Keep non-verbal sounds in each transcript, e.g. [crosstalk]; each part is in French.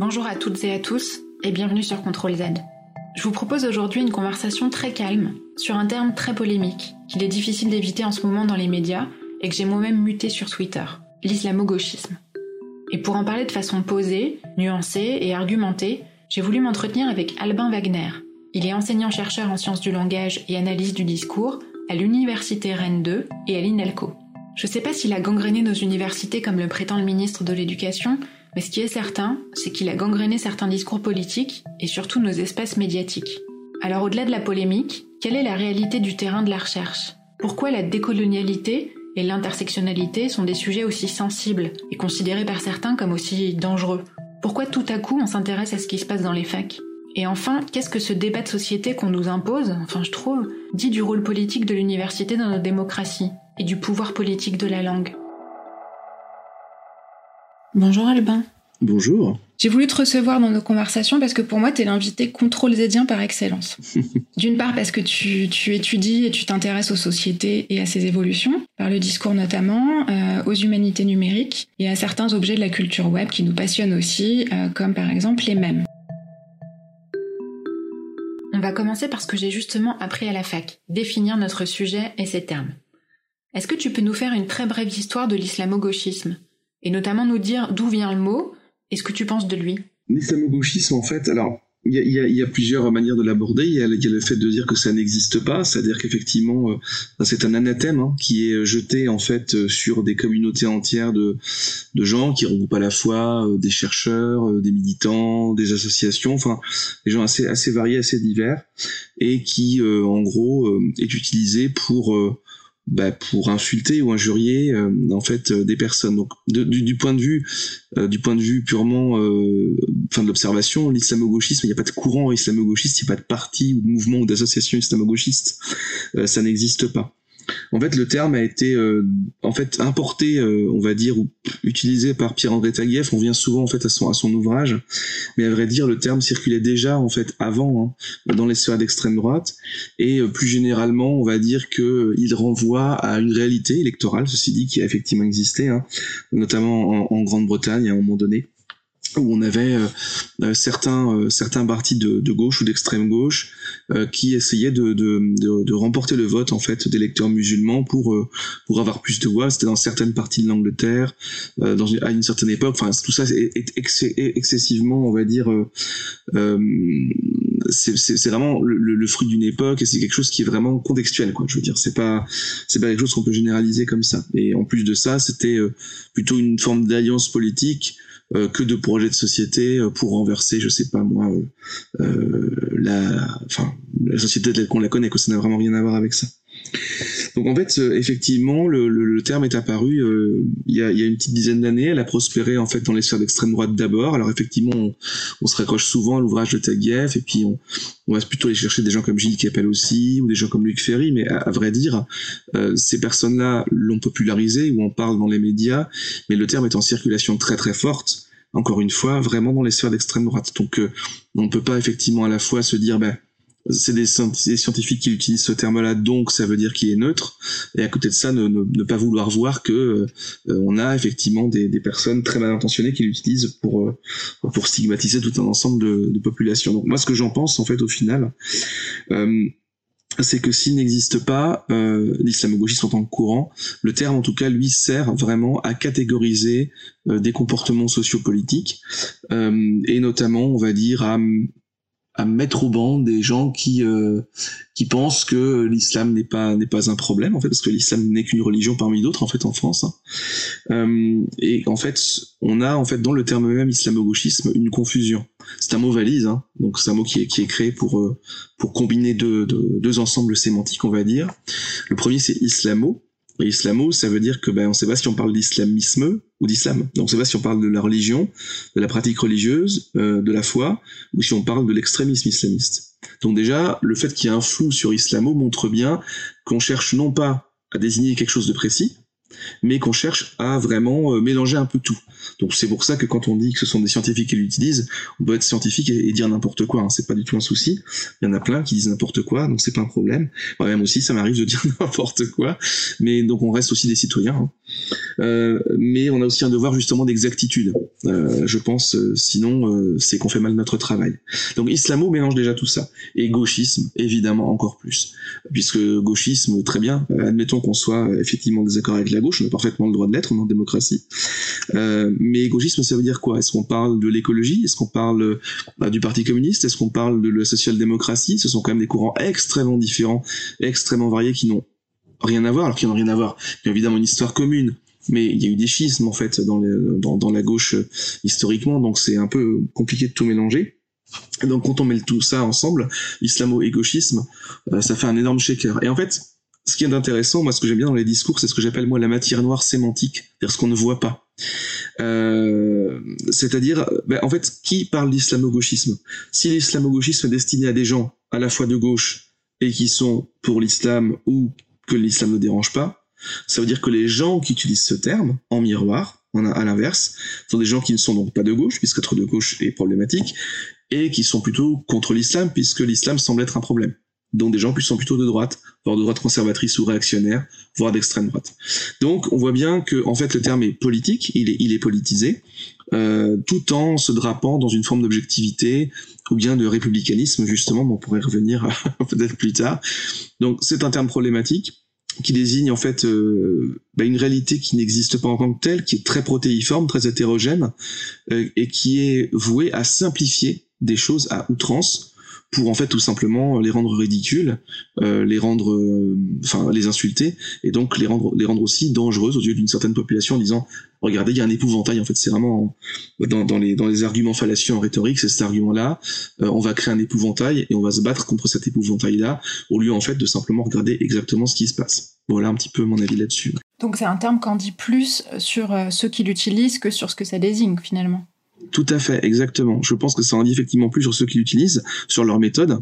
Bonjour à toutes et à tous et bienvenue sur Contrôle Z. Je vous propose aujourd'hui une conversation très calme sur un terme très polémique qu'il est difficile d'éviter en ce moment dans les médias et que j'ai moi-même muté sur Twitter, l'islamo-gauchisme. Et pour en parler de façon posée, nuancée et argumentée, j'ai voulu m'entretenir avec Albin Wagner. Il est enseignant-chercheur en sciences du langage et analyse du discours à l'Université Rennes 2 et à l'INELCO. Je sais pas s'il a gangréné nos universités comme le prétend le ministre de l'Éducation, mais ce qui est certain, c'est qu'il a gangréné certains discours politiques et surtout nos espaces médiatiques. Alors au-delà de la polémique, quelle est la réalité du terrain de la recherche? Pourquoi la décolonialité et l'intersectionnalité sont des sujets aussi sensibles et considérés par certains comme aussi dangereux? Pourquoi tout à coup on s'intéresse à ce qui se passe dans les facs? Et enfin, qu'est-ce que ce débat de société qu'on nous impose, enfin je trouve, dit du rôle politique de l'université dans notre démocratie et du pouvoir politique de la langue? Bonjour Albin. Bonjour. J'ai voulu te recevoir dans nos conversations parce que pour moi, tu es l'invité contrôle zédien par excellence. [laughs] D'une part parce que tu, étudies et tu t'intéresses aux sociétés et à ces évolutions, par le discours notamment, euh, aux humanités numériques et à certains objets de la culture web qui nous passionnent aussi, euh, comme par exemple les mèmes. On va commencer par ce que j'ai justement appris à la fac, définir notre sujet et ses termes. Est-ce que tu peux nous faire une très brève histoire de l'islamo-gauchisme? Et notamment nous dire d'où vient le mot et ce que tu penses de lui. L'islamo-gauchisme, en fait, alors il y, a, plusieurs manières de l'aborder. Il, y, a le fait de dire que ça n'existe pas, c'est-à-dire qu'effectivement, euh, c'est un anathème hein, qui est jeté en fait euh, sur des communautés entières de, de gens qui regroupent à la fois euh, des chercheurs, des militants, des associations, enfin des gens assez assez variés, assez divers, et qui en gros est utilisé pour bah, pour insulter ou injurier euh, en fait euh, des personnes. Donc du, point de vue euh, du point de vue purement enfin de l'observation, l'islamo-gauchisme, il n'y a pas de courant islamo-gauchiste, il n'y a pas de parti ou de mouvement ou d'association islamo-gauchiste, ça n'existe pas. En fait, le terme a été euh, en fait importé, euh, on va dire, ou utilisé par Pierre-André Taguieff. On vient souvent en fait à son, à son ouvrage, mais à vrai dire, le terme circulait déjà en fait avant hein, dans les sphères d'extrême droite, et euh, plus généralement, on va dire que il renvoie à une réalité électorale, ceci dit, qui a effectivement existé, hein, notamment en, en Grande-Bretagne à un moment donné où on avait euh, euh, certains euh, certains partis de, de gauche ou d'extrême gauche qui essayaient de, de, de, remporter le vote en fait d'électeurs musulmans pour pour avoir plus de voix. C'était dans certaines parties de l'Angleterre dans une, à une certaine époque. Enfin tout ça est, est excessivement on va dire c'est vraiment le, le, fruit d'une époque et c'est quelque chose qui est vraiment contextuel quoi je veux dire. C'est pas c'est pas quelque chose qu'on peut généraliser comme ça. Et en plus de ça c'était plutôt une forme d'alliance politique euh, que de projets de société euh, pour renverser, je sais pas moi, euh, la, enfin, la société telle qu'on la connaît, que ça n'a vraiment rien à voir avec ça. Donc en fait, effectivement, le, le, terme est apparu il, y a, y a, une petite dizaine d'années. Elle a prospéré en fait dans les sphères d'extrême droite d'abord. Alors effectivement, on, on, se raccroche souvent à l'ouvrage de Taguieff et puis on, on, va plutôt aller chercher des gens comme Gilles Kepel aussi ou des gens comme Luc Ferry. Mais à, vrai dire, ces personnes-là l'ont popularisé ou en parlent dans les médias, mais le terme est en circulation très très forte encore une fois, vraiment dans les sphères d'extrême droite. Donc, euh, on ne peut pas effectivement à la fois se dire, ben, c'est des, scientifiques qui utilisent ce terme-là, donc ça veut dire qu'il est neutre, et à côté de ça, ne, pas vouloir voir que euh, on a effectivement des, personnes très mal intentionnées qui l'utilisent pour euh, pour stigmatiser tout un ensemble de, de populations. Donc moi, ce que j'en pense en fait au final, c'est que s'il n'existe pas euh, l'islamo-gauchisme en tant que courant, le terme en tout cas lui sert vraiment à catégoriser euh, des comportements sociopolitiques euh, et notamment on va dire à à mettre au banc des gens qui euh, qui pensent que l'islam n'est pas n'est pas un problème en fait parce que l'islam n'est qu'une religion parmi d'autres en fait en France hein. euh, et en fait on a en fait dans le terme même islamo-gauchisme une confusion. C'est un mot valise hein, donc c'est un mot qui est qui est créé pour euh, pour combiner deux, deux, deux ensembles sémantiques on va dire. Le premier c'est islamo. Islamo, ça veut dire que ben on sait pas si on parle d'islamisme ou d'islam. Donc on sait pas si on parle de la religion, de la pratique religieuse, euh, de la foi, ou si on parle de l'extrémisme islamiste. Donc déjà, le fait qu'il y ait un flou sur islamo montre bien qu'on cherche non pas à désigner quelque chose de précis, mais qu'on cherche à vraiment euh, mélanger un peu tout. Donc c'est pour ça que quand on dit que ce sont des scientifiques qui l'utilisent, on doit être scientifique et, dire n'importe quoi. Hein. C'est pas du tout un souci. Il y en a plein qui disent n'importe quoi, donc c'est pas un problème. Moi-même aussi, ça m'arrive de dire [laughs] n'importe quoi, mais donc on reste aussi des citoyens. Hein. mais on a aussi un devoir justement d'exactitude. je pense, sinon c'est qu'on fait mal notre travail. Donc islamo mélange déjà tout ça et gauchisme évidemment encore plus, puisque gauchisme très bien. admettons qu'on soit effectivement désaccord avec la gauche, on a parfaitement le droit de l'être, en démocratie. Mais gauchisme ça veut dire quoi? Est-ce qu'on parle de l'écologie? Est-ce qu'on parle du Parti communiste? Est-ce qu'on parle de la social-démocratie? Ce sont quand même des courants extrêmement différents, extrêmement variés qui n'ont rien à voir, alors qu'ils n'ont rien à voir. Il y a évidemment une histoire commune, mais il y a eu des schismes en fait dans, dans, la gauche euh, historiquement, donc c'est un peu compliqué de tout mélanger. donc quand on met tout ça ensemble, islamo et gauchisme, euh, ça fait un énorme shaker. Et en fait, ce qui est intéressant, moi ce que j'aime bien dans les discours, c'est ce que j'appelle moi la matière noire sémantique, c'est-à-dire ce qu'on ne voit pas. Euh, c'est-à-dire, ben, en fait, qui parle d'islamo-gauchisme? Si l'islamo-gauchisme est destiné à des gens à la fois de gauche et qui sont pour l'islam ou que l'islam ne dérange pas, ça veut dire que les gens qui utilisent ce terme en miroir, à l'inverse, sont des gens qui ne sont donc pas de gauche, puisque être de gauche est problématique, et qui sont plutôt contre l'islam, puisque l'islam semble être un problème dont des gens qui sont plutôt de droite, voire de droite conservatrice ou réactionnaire, voire d'extrême droite. Donc on voit bien que en fait le terme est politique, il est, il est politisé, euh, tout en se drapant dans une forme d'objectivité ou bien de républicanisme justement, on pourrait revenir [laughs] peut-être plus tard. Donc c'est un terme problématique qui désigne en fait euh, bah, une réalité qui n'existe pas en tant que telle, qui est très protéiforme, très hétérogène, euh, et qui est vouée à simplifier des choses à outrance pour en fait tout simplement les rendre ridicules, euh, les rendre, euh, enfin les insulter, et donc les rendre, les rendre aussi dangereuses aux yeux d'une certaine population en disant regardez il y a un épouvantail en fait c'est vraiment dans, dans, les dans les arguments fallacieux en rhétorique c'est cet argument là euh, on va créer un épouvantail et on va se battre contre cet épouvantail là au lieu en fait de simplement regarder exactement ce qui se passe. Voilà un petit peu mon avis là-dessus. Donc c'est un terme qu'on dit plus sur ceux qui l'utilisent que sur ce que ça désigne finalement tout à fait, exactement. Je pense que ça en dit effectivement plus sur ceux qui l'utilisent, sur leur méthode,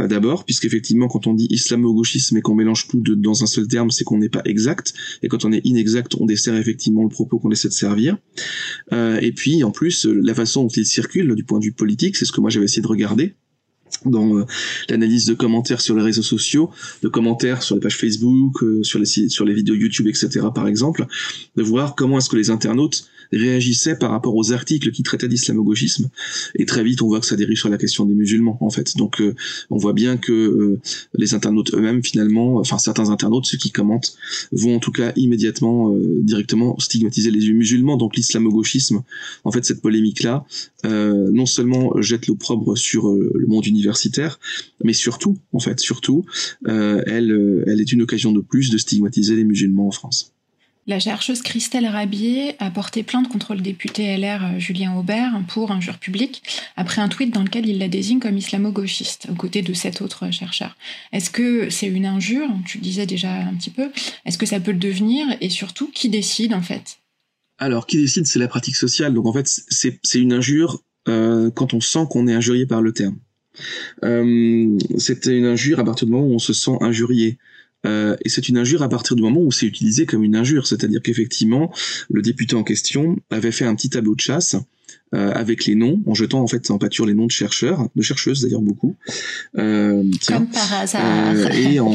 euh, d'abord, puisqu'effectivement, quand on dit islamo-gauchisme et qu'on mélange tout de, dans un seul terme, c'est qu'on n'est pas exact, et quand on est inexact, on dessert effectivement le propos qu'on essaie de servir. Euh, et puis, en plus, la façon dont il circule, du point de vue politique, c'est ce que moi j'avais essayé de regarder, dans euh, l'analyse de commentaires sur les réseaux sociaux, de commentaires sur les pages Facebook, euh, sur les sur les vidéos YouTube, etc. par exemple, de voir comment est-ce que les internautes réagissaient par rapport aux articles qui traitaient d'islamo-gauchisme. Et très vite, on voit que ça dérive sur la question des musulmans, en fait. Donc, euh, on voit bien que les internautes eux-mêmes, finalement, enfin certains internautes, ceux qui commentent, vont en tout cas immédiatement, directement stigmatiser les musulmans. Donc, l'islamo-gauchisme, en fait, cette polémique-là, non seulement jette l'opprobre sur le monde universitaire, mais surtout, en fait, surtout, euh, elle, euh, elle est une occasion de plus de stigmatiser les musulmans en France. La chercheuse Christelle Rabier a porté plainte contre le député LR euh, Julien Aubert pour injure publique après un tweet dans lequel il la désigne comme islamo-gauchiste aux côtés de sept autres chercheurs. Est-ce que c'est une injure? Tu le disais déjà un petit peu. Est-ce que ça peut le devenir? Et surtout, qui décide en fait? Alors, qui décide C'est la pratique sociale. Donc en fait, c'est une injure quand on sent qu'on est injurié par le terme. Euh, c'était une injure à partir du moment où on se sent injurié. Euh, et c'est une injure à partir du moment où c'est utilisé comme une injure, c'est-à-dire qu'effectivement, le député en question avait fait un petit tableau de chasse euh, avec les noms, en jetant en fait en pâture les noms de chercheurs, de chercheuses d'ailleurs beaucoup. Euh, comme par hasard. Euh, et en,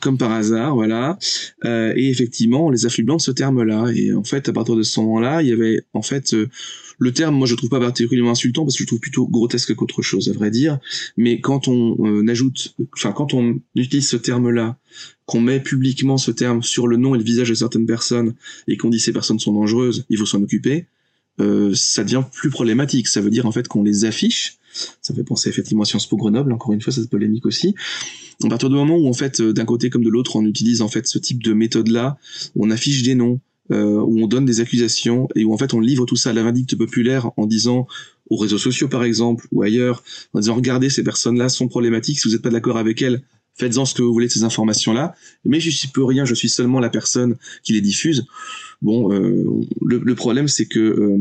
comme par hasard, voilà. et effectivement, on les affluents de ce terme-là. Et en fait, à partir de ce moment-là, il y avait en fait le terme, moi, je trouve pas particulièrement insultant parce que je trouve plutôt grotesque qu'autre chose, à vrai dire. Mais quand on euh, ajoute, enfin, quand on utilise ce terme-là, qu'on met publiquement ce terme sur le nom et le visage de certaines personnes et qu'on dit ces personnes sont dangereuses, il faut s'en occuper, euh, ça devient plus problématique. Ça veut dire en fait qu'on les affiche. Ça fait penser effectivement à Sciences Po Grenoble, encore une fois, cette polémique aussi. À partir du moment où en fait, euh, d'un côté comme de l'autre, on utilise en fait ce type de méthode-là, on affiche des noms, euh, où on donne des accusations et où en fait on livre tout ça à la vindicte populaire en disant aux réseaux sociaux par exemple ou ailleurs, en disant regardez ces personnes-là sont problématiques, si vous n'êtes pas d'accord avec elles, faites-en ce que vous voulez de ces informations-là, mais je suis peu rien, je suis seulement la personne qui les diffuse. Bon, euh, le, problème c'est que euh,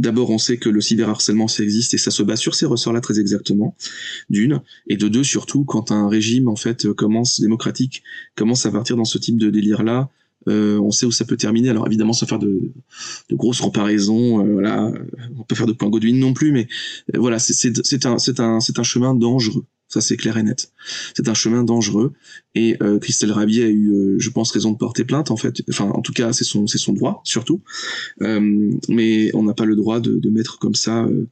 D'abord, on sait que le cyberharcèlement, ça existe et ça se base sur ces ressorts-là très exactement, d'une. Et de deux, surtout, quand un régime, en fait, commence, démocratique, commence à partir dans ce type de délire-là, euh, on sait où ça peut terminer. Alors évidemment, sans faire de, grosses comparaisons, euh, voilà, on peut faire de points Godwin non plus, mais euh, voilà, c'est un, un, un chemin dangereux. Ça, c'est clair et net. C'est un chemin dangereux. Et euh, Christelle Rabier a eu, euh, je pense, raison de porter plainte, en fait. Enfin, en tout cas, c'est son, c'est son droit, surtout. Euh, mais on n'a pas le droit de, de mettre comme ça, euh,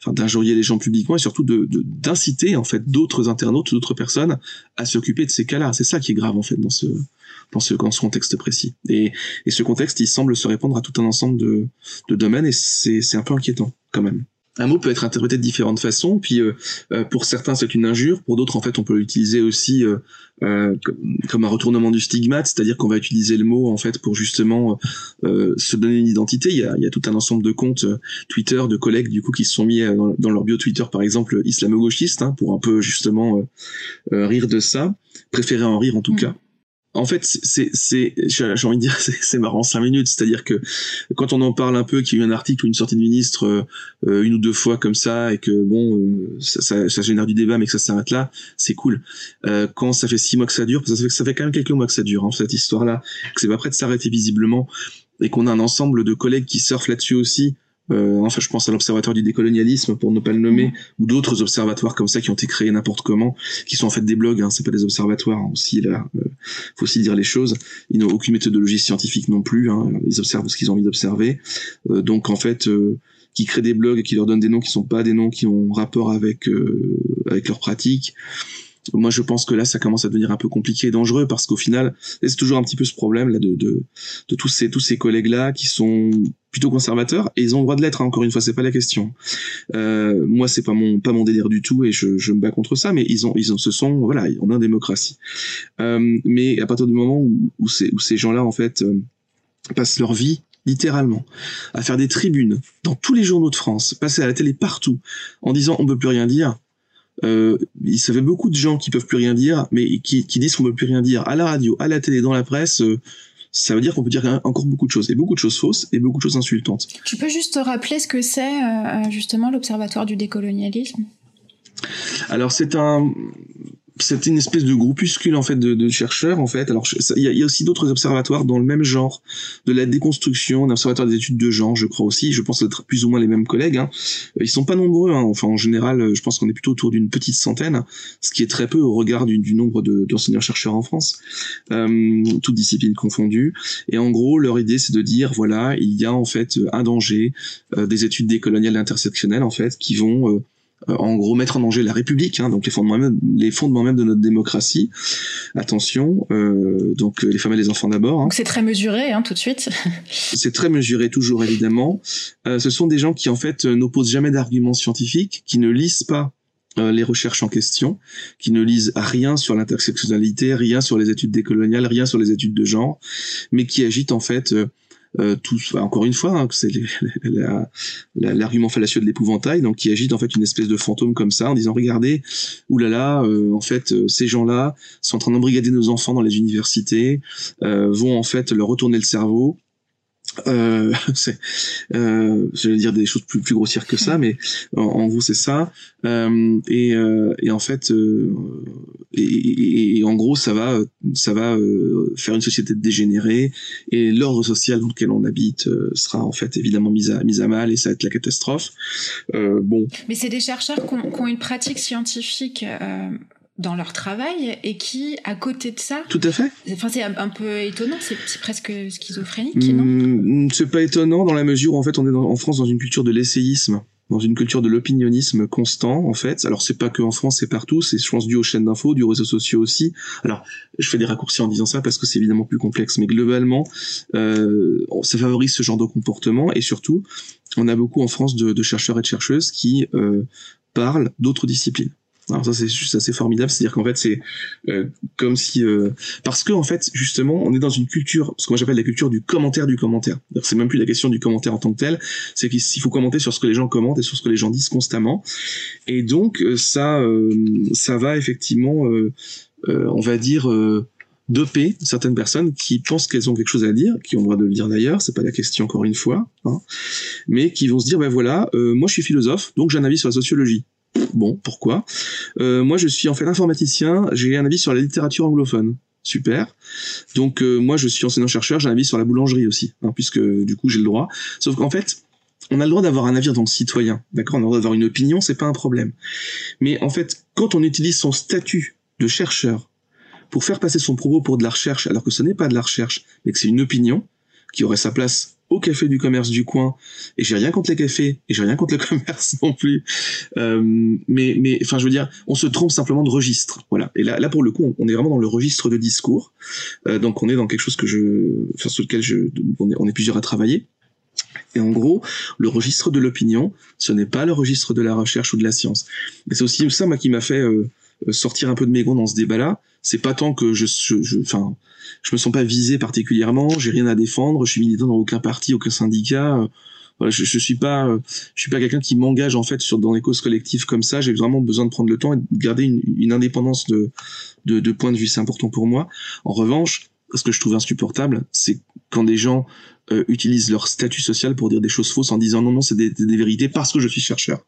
enfin, d'injurier les gens publiquement et surtout de, d'inciter, en fait, d'autres internautes, d'autres personnes à s'occuper de ces cas-là. C'est ça qui est grave, en fait, dans ce, dans ce, dans ce contexte précis. Et, et ce contexte, il semble se répandre à tout un ensemble de, de domaines et c'est, c'est un peu inquiétant, quand même un mot peut être interprété de différentes façons. Puis euh, euh, pour certains c'est une injure, pour d'autres en fait on peut l'utiliser aussi euh, euh, comme, un retournement du stigmate, c'est-à-dire qu'on va utiliser le mot en fait pour justement euh, se donner une identité. Il y, a, il y a tout un ensemble de comptes Twitter de collègues du coup qui se sont mis dans, dans leur bio Twitter par exemple islamo-gauchiste hein, pour un peu justement rire de ça, préférer en rire en tout Mm. cas. En fait, c'est, c'est, j'ai envie de dire, [laughs] c'est, marrant cinq minutes. C'est-à-dire que quand on en parle un peu, qu'il y a eu un article ou une sortie de ministre euh, euh, une ou deux fois comme ça et que bon, euh, ça, ça, ça génère du débat, mais que ça s'arrête là, c'est cool. Euh, quand ça fait six mois que ça dure, parce que ça fait, ça fait quand même quelques mois que ça dure, hein, cette histoire-là, que c'est pas prêt de s'arrêter visiblement, et qu'on a un ensemble de collègues qui surfent là-dessus aussi. Euh, enfin, je pense à l'Observatoire du décolonialisme, pour ne pas le nommer, ou d'autres observatoires comme ça qui ont été créés n'importe comment, qui sont en fait des blogs, hein, c'est pas des observatoires hein, aussi là. Euh, faut aussi dire les choses. Ils n'ont aucune méthodologie scientifique non plus. Hein, ils observent ce qu'ils ont envie d'observer. Euh, donc en fait, euh, qui créent des blogs et qui leur donnent des noms qui sont pas des noms qui ont rapport avec euh, avec leur pratique. Moi, je pense que là, ça commence à devenir un peu compliqué et dangereux parce qu'au final, c'est toujours un petit peu ce problème là de de, de tous ces tous ces collègues là qui sont plutôt conservateurs et ils ont le droit de l'être. hein, encore une fois, c'est pas la question. Euh, moi, c'est pas mon pas mon délire du tout et je, je me bats contre ça. Mais ils ont ils ont ce sont voilà, on est en démocratie. Euh, mais à partir du moment où où ces où ces gens là en fait euh, passent leur vie littéralement à faire des tribunes dans tous les journaux de France, passer à la télé partout en disant on peut plus rien dire. Euh, il savait beaucoup de gens qui peuvent plus rien dire, mais qui, qui disent qu'on peut plus rien dire à la radio, à la télé, dans la presse. euh, ça veut dire qu'on peut dire encore beaucoup de choses, et beaucoup de choses fausses, et beaucoup de choses insultantes. Tu peux juste te rappeler ce que c'est euh, justement l'Observatoire du décolonialisme? Alors c'est un, c'est une espèce de groupuscule en fait de, de chercheurs en fait. Alors il y, y a aussi d'autres observatoires dans le même genre, de la déconstruction, un observatoire des études de genre, je crois aussi. Je pense être plus ou moins les mêmes collègues. Hein. Ils sont pas nombreux. Hein. Enfin en général, je pense qu'on est plutôt autour d'une petite centaine, ce qui est très peu au regard du, du nombre de- d'enseignants chercheurs en France, euh, toutes disciplines confondues. Et en gros, leur idée c'est de dire voilà, il y a en fait un danger euh, des études décoloniales intersectionnelles en fait qui vont euh, en gros mettre en danger la République, hein, donc les fondements même, les fondements même de notre démocratie. Attention, euh, donc euh, les femmes et les enfants d'abord. Hein. Donc c'est très mesuré hein, tout de suite. [laughs] C'est très mesuré toujours évidemment. Euh, ce sont des gens qui en fait n'opposent jamais d'arguments scientifiques, qui ne lisent pas les recherches en question, qui ne lisent rien sur l'intersectionnalité, rien sur les études décoloniales, rien sur les études de genre, mais qui agitent en fait euh, encore une fois, hein, c'est [laughs] l'argument fallacieux de l'épouvantail, donc qui agite en fait une espèce de fantôme comme ça, en disant regardez, oulala, euh, en fait, euh, ces gens-là sont en train d'embrigader nos enfants dans les universités, euh, vont en fait leur retourner le cerveau. Euh, [laughs] c'est, euh, je vais dire des choses plus, plus grossières que ça, [laughs] mais en, en gros c'est ça. Euh, et, euh, et en fait, euh, et, et- et en gros ça va, ça va euh, faire une société dégénérée et l'ordre social dans lequel on habite euh, sera en fait évidemment mis à, mis à mal et ça va être la catastrophe. Euh, bon, Mais c'est des chercheurs qui ont, qui ont une pratique scientifique euh, dans leur travail et qui, à côté de ça, tout à fait. enfin c'est un, un peu étonnant, c'est presque schizophrénique, non? Hmm, c'est pas étonnant dans la mesure où en fait on est dans- en France dans une culture de l'essayisme, dans une culture de l'opinionnisme constant en fait. Alors c'est pas que en France, c'est partout, c'est je pense dû aux chaînes d'infos, dû aux réseaux sociaux aussi. Alors je fais des raccourcis en disant ça parce que c'est évidemment plus complexe, mais globalement euh, ça favorise ce genre de comportement et surtout on a beaucoup en France de, de chercheurs et de chercheuses qui euh, parlent d'autres disciplines. Alors ça c'est juste assez formidable, c'est-à-dire qu'en fait c'est euh, comme si euh, parce que en fait justement on est dans une culture, ce que moi j'appelle la culture du commentaire du commentaire. C'est même plus la question du commentaire en tant que tel, c'est qu'il faut commenter sur ce que les gens commentent et sur ce que les gens disent constamment. Et donc euh, ça euh, ça va effectivement, euh, euh, on va dire euh, doper certaines personnes qui pensent qu'elles ont quelque chose à dire, qui ont le droit de le dire d'ailleurs, c'est pas la question encore une fois, hein, mais qui vont se dire ben voilà, euh, moi je suis philosophe, donc j'ai un avis sur la sociologie. Bon, pourquoi? Euh, Moi, je suis en fait informaticien. J'ai un avis sur la littérature anglophone. Super. Donc euh, moi, je suis enseignant chercheur. J'ai un avis sur la boulangerie aussi, hein, puisque du coup j'ai le droit. Sauf qu'en fait, on a le droit d'avoir un avis en tant que citoyen, d'accord? On a le droit d'avoir une opinion, c'est pas un problème. Mais en fait, quand on utilise son statut de chercheur pour faire passer son propos pour de la recherche, alors que ce n'est pas de la recherche, mais que c'est une opinion qui aurait sa place au café du commerce du coin, et j'ai rien contre les cafés, et j'ai rien contre le [laughs] commerce non plus, euh, mais, mais, enfin, je veux dire, on se trompe simplement de registre, voilà. Et là, là pour le coup, on est vraiment dans le registre de discours, euh, donc on est dans quelque chose que je, enfin, sur lequel je, on est, on est plusieurs à travailler. Et en gros, le registre de l'opinion, ce n'est pas le registre de la recherche ou de la science. Et c'est aussi ça, moi, qui m'a fait euh, sortir un peu de mes gonds dans ce débat-là. C'est pas tant que je, je, enfin, je, me sens pas visé particulièrement, j'ai rien à défendre, je suis militant dans aucun parti, aucun syndicat. Euh, voilà, je, je suis pas, euh, je suis pas quelqu'un qui m'engage en fait sur dans les causes collectives comme ça. J'ai vraiment besoin de prendre le temps et de garder une, une indépendance de, de, de point de vue. C'est important pour moi. En revanche, ce que je trouve insupportable, c'est quand des gens euh, utilisent leur statut social pour dire des choses fausses en disant non non c'est des, des, vérités parce que je suis chercheur.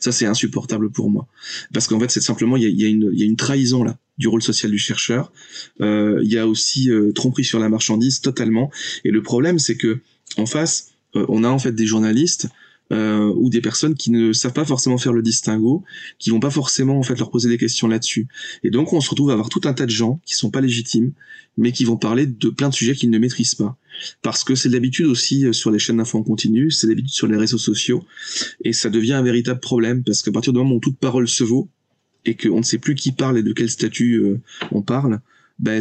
Ça c'est insupportable pour moi parce qu'en fait c'est simplement il y a, y, a y a, une trahison là du rôle social du chercheur. Euh, il y a aussi euh, tromperie sur la marchandise totalement. Et le problème c'est que en face euh, on a en fait des journalistes euh, ou des personnes qui ne savent pas forcément faire le distinguo, qui vont pas forcément en fait leur poser des questions là-dessus. Et donc on se retrouve à avoir tout un tas de gens qui sont pas légitimes, mais qui vont parler de plein de sujets qu'ils ne maîtrisent pas. Parce que c'est l'habitude aussi euh, sur les chaînes d'infos en continu, c'est l'habitude sur les réseaux sociaux, et ça devient un véritable problème parce qu'à partir du moment où toute parole se vaut et qu'on ne sait plus qui parle et de quel statut euh, on parle, ben,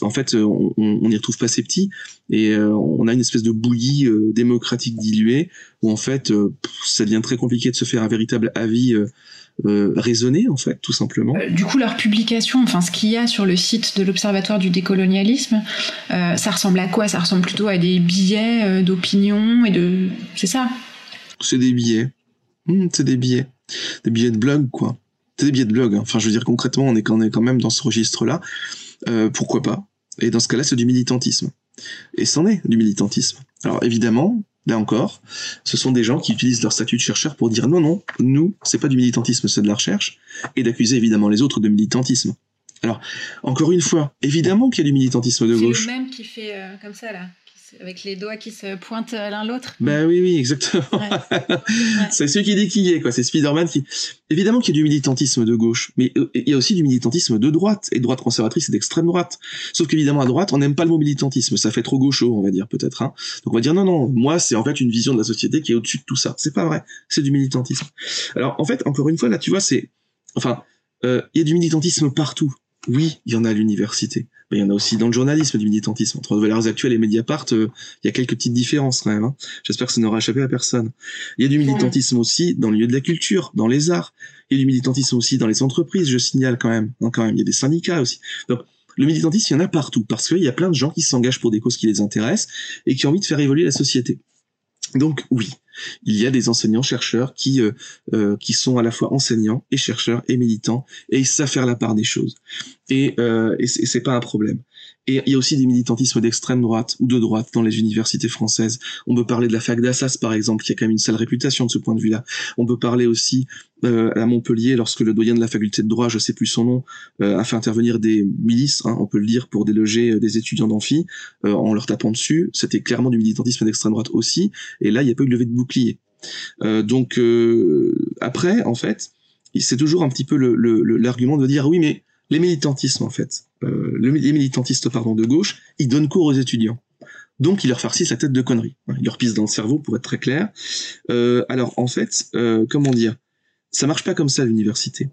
en fait, on n'y retrouve pas ses petits et euh, on a une espèce de bouillie euh, démocratique diluée où en fait, euh, ça devient très compliqué de se faire un véritable avis raisonné en fait, tout simplement. du coup, leur publication, enfin, ce qu'il y a sur le site de l'Observatoire du décolonialisme, ça ressemble à quoi? Ça ressemble plutôt à des billets d'opinion et de, c'est ça? C'est des billets. Mmh, c'est des billets, des billets de blog quoi. C'est des billets de blog. Hein. Enfin, je veux dire concrètement, on est quand, on est quand même dans ce registre-là. Euh, pourquoi pas? Et dans ce cas-là, c'est du militantisme. Et c'en est du militantisme. Alors évidemment, là encore, ce sont des gens qui utilisent leur statut de chercheur pour dire non, non, nous, c'est pas du militantisme, c'est de la recherche, et d'accuser évidemment les autres de militantisme. Alors, encore une fois, évidemment qu'il y a du militantisme de gauche. C'est le même qui fait euh, comme ça, là avec les doigts qui se pointent l'un l'autre. Ben oui, oui, exactement. [laughs] c'est celui qui dit qui est, quoi. C'est Spider-Man qui. Évidemment qu'il y a du militantisme de gauche, mais euh, il y a aussi du militantisme de droite, et de droite conservatrice et d'extrême droite. Sauf qu'évidemment, à droite, on n'aime pas le mot militantisme, ça fait trop gaucho, on va dire, peut-être. Hein. Donc on va dire non, non, moi, c'est en fait une vision de la société qui est au-dessus de tout ça. C'est pas vrai, c'est du militantisme. Alors, en fait, encore une fois, là, tu vois, c'est. Enfin, euh, il y a du militantisme partout. Oui, il y en a à l'université. Mais il y en a aussi dans le journalisme du militantisme. Entre Valeurs Actuelles et Mediapart, euh, il y a quelques petites différences quand même. Hein. J'espère que ça n'aura échappé à personne. Il y a du militantisme aussi dans le milieu de la culture, dans les arts. Il y a du militantisme aussi dans les entreprises, je signale quand même. Hein, quand même. Il y a des syndicats aussi. Donc, le militantisme, il y en a partout, parce qu'il y a plein de gens qui s'engagent pour des causes qui les intéressent et qui ont envie de faire évoluer la société. Donc oui, il y a des enseignants-chercheurs qui euh, euh, qui sont à la fois enseignants et chercheurs et militants et ils savent faire la part des choses. Et, euh, et c'est pas un problème. Et il y a aussi des militantismes d'extrême droite ou de droite dans les universités françaises. On peut parler de la fac d'Assas, par exemple, qui a quand même une sale réputation de ce point de vue-là. On peut parler aussi euh, à Montpellier, lorsque le doyen de la faculté de droit, je sais plus son nom, euh, a fait intervenir des milices, hein, on peut le dire, pour déloger euh, des étudiants d'amphi, euh, en leur tapant dessus. C'était clairement du militantisme d'extrême droite aussi. Et là, il n'y a pas eu de levée de bouclier. Euh, donc après, en fait, c'est toujours un petit peu l'argument le, de dire oui, mais les militantismes, en fait, euh, les militantistes pardon, de gauche, ils donnent cours aux étudiants. Donc, ils leur farcissent la tête de conneries. Ils leur pissent dans le cerveau, pour être très clair. Euh, alors, en fait, euh, comment dire? Ça marche pas comme ça, l'université.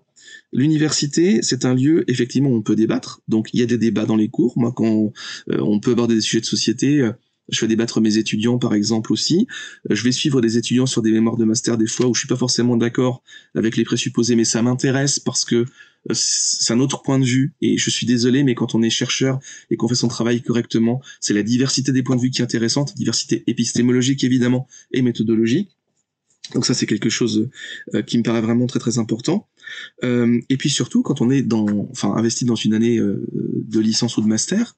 L'université, c'est un lieu, effectivement, où on peut débattre. Donc, il y a des débats dans les cours. Moi, quand on, on peut aborder des sujets de société, je fais débattre mes étudiants, par exemple, aussi. Je vais suivre des étudiants sur des mémoires de master, des fois où je suis pas forcément d'accord avec les présupposés, mais ça m'intéresse parce que euh, c'est un autre point de vue et je suis désolé mais quand on est chercheur et qu'on fait son travail correctement c'est la diversité des points de vue qui est intéressante diversité épistémologique évidemment et méthodologique donc ça c'est quelque chose euh, qui me paraît vraiment très très important euh, et puis surtout quand on est dans enfin investi dans une année euh, de licence ou de master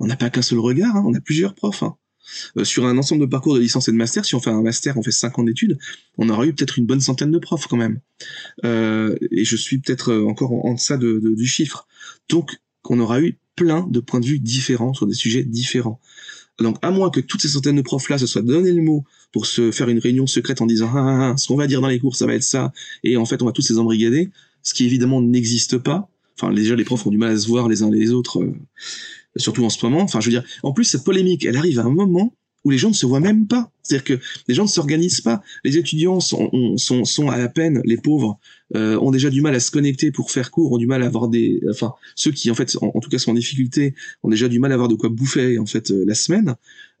on n'a pas qu'un seul regard hein, on a plusieurs profs hein. Euh, sur un ensemble de parcours de licence et de master, si on fait un master, on fait 5 ans d'études, on aura eu peut-être une bonne centaine de profs quand même. Euh, et je suis peut-être euh, encore en, deçà de, du chiffre. Donc, on aura eu plein de points de vue différents sur des sujets différents. Donc, à moins que toutes ces centaines de profs-là se soient donné le mot pour se faire une réunion secrète en disant, ah, ah, ah, ce qu'on va dire dans les cours, ça va être ça, et en fait, on va tous les embrigader, ce qui évidemment n'existe pas. Enfin, déjà, les profs ont du mal à se voir les uns les autres, euh, surtout en ce moment. Enfin, je veux dire, en plus, cette polémique, elle arrive à un moment où les gens ne se voient même pas. C'est-à-dire que les gens ne s'organisent pas. Les étudiants sont, sont, sont à la peine, les pauvres, euh, ont déjà du mal à se connecter pour faire cours, ont du mal à avoir des... Enfin, ceux qui, en fait, en, tout cas, sont en difficulté, ont déjà du mal à avoir de quoi bouffer, en fait, euh, la semaine.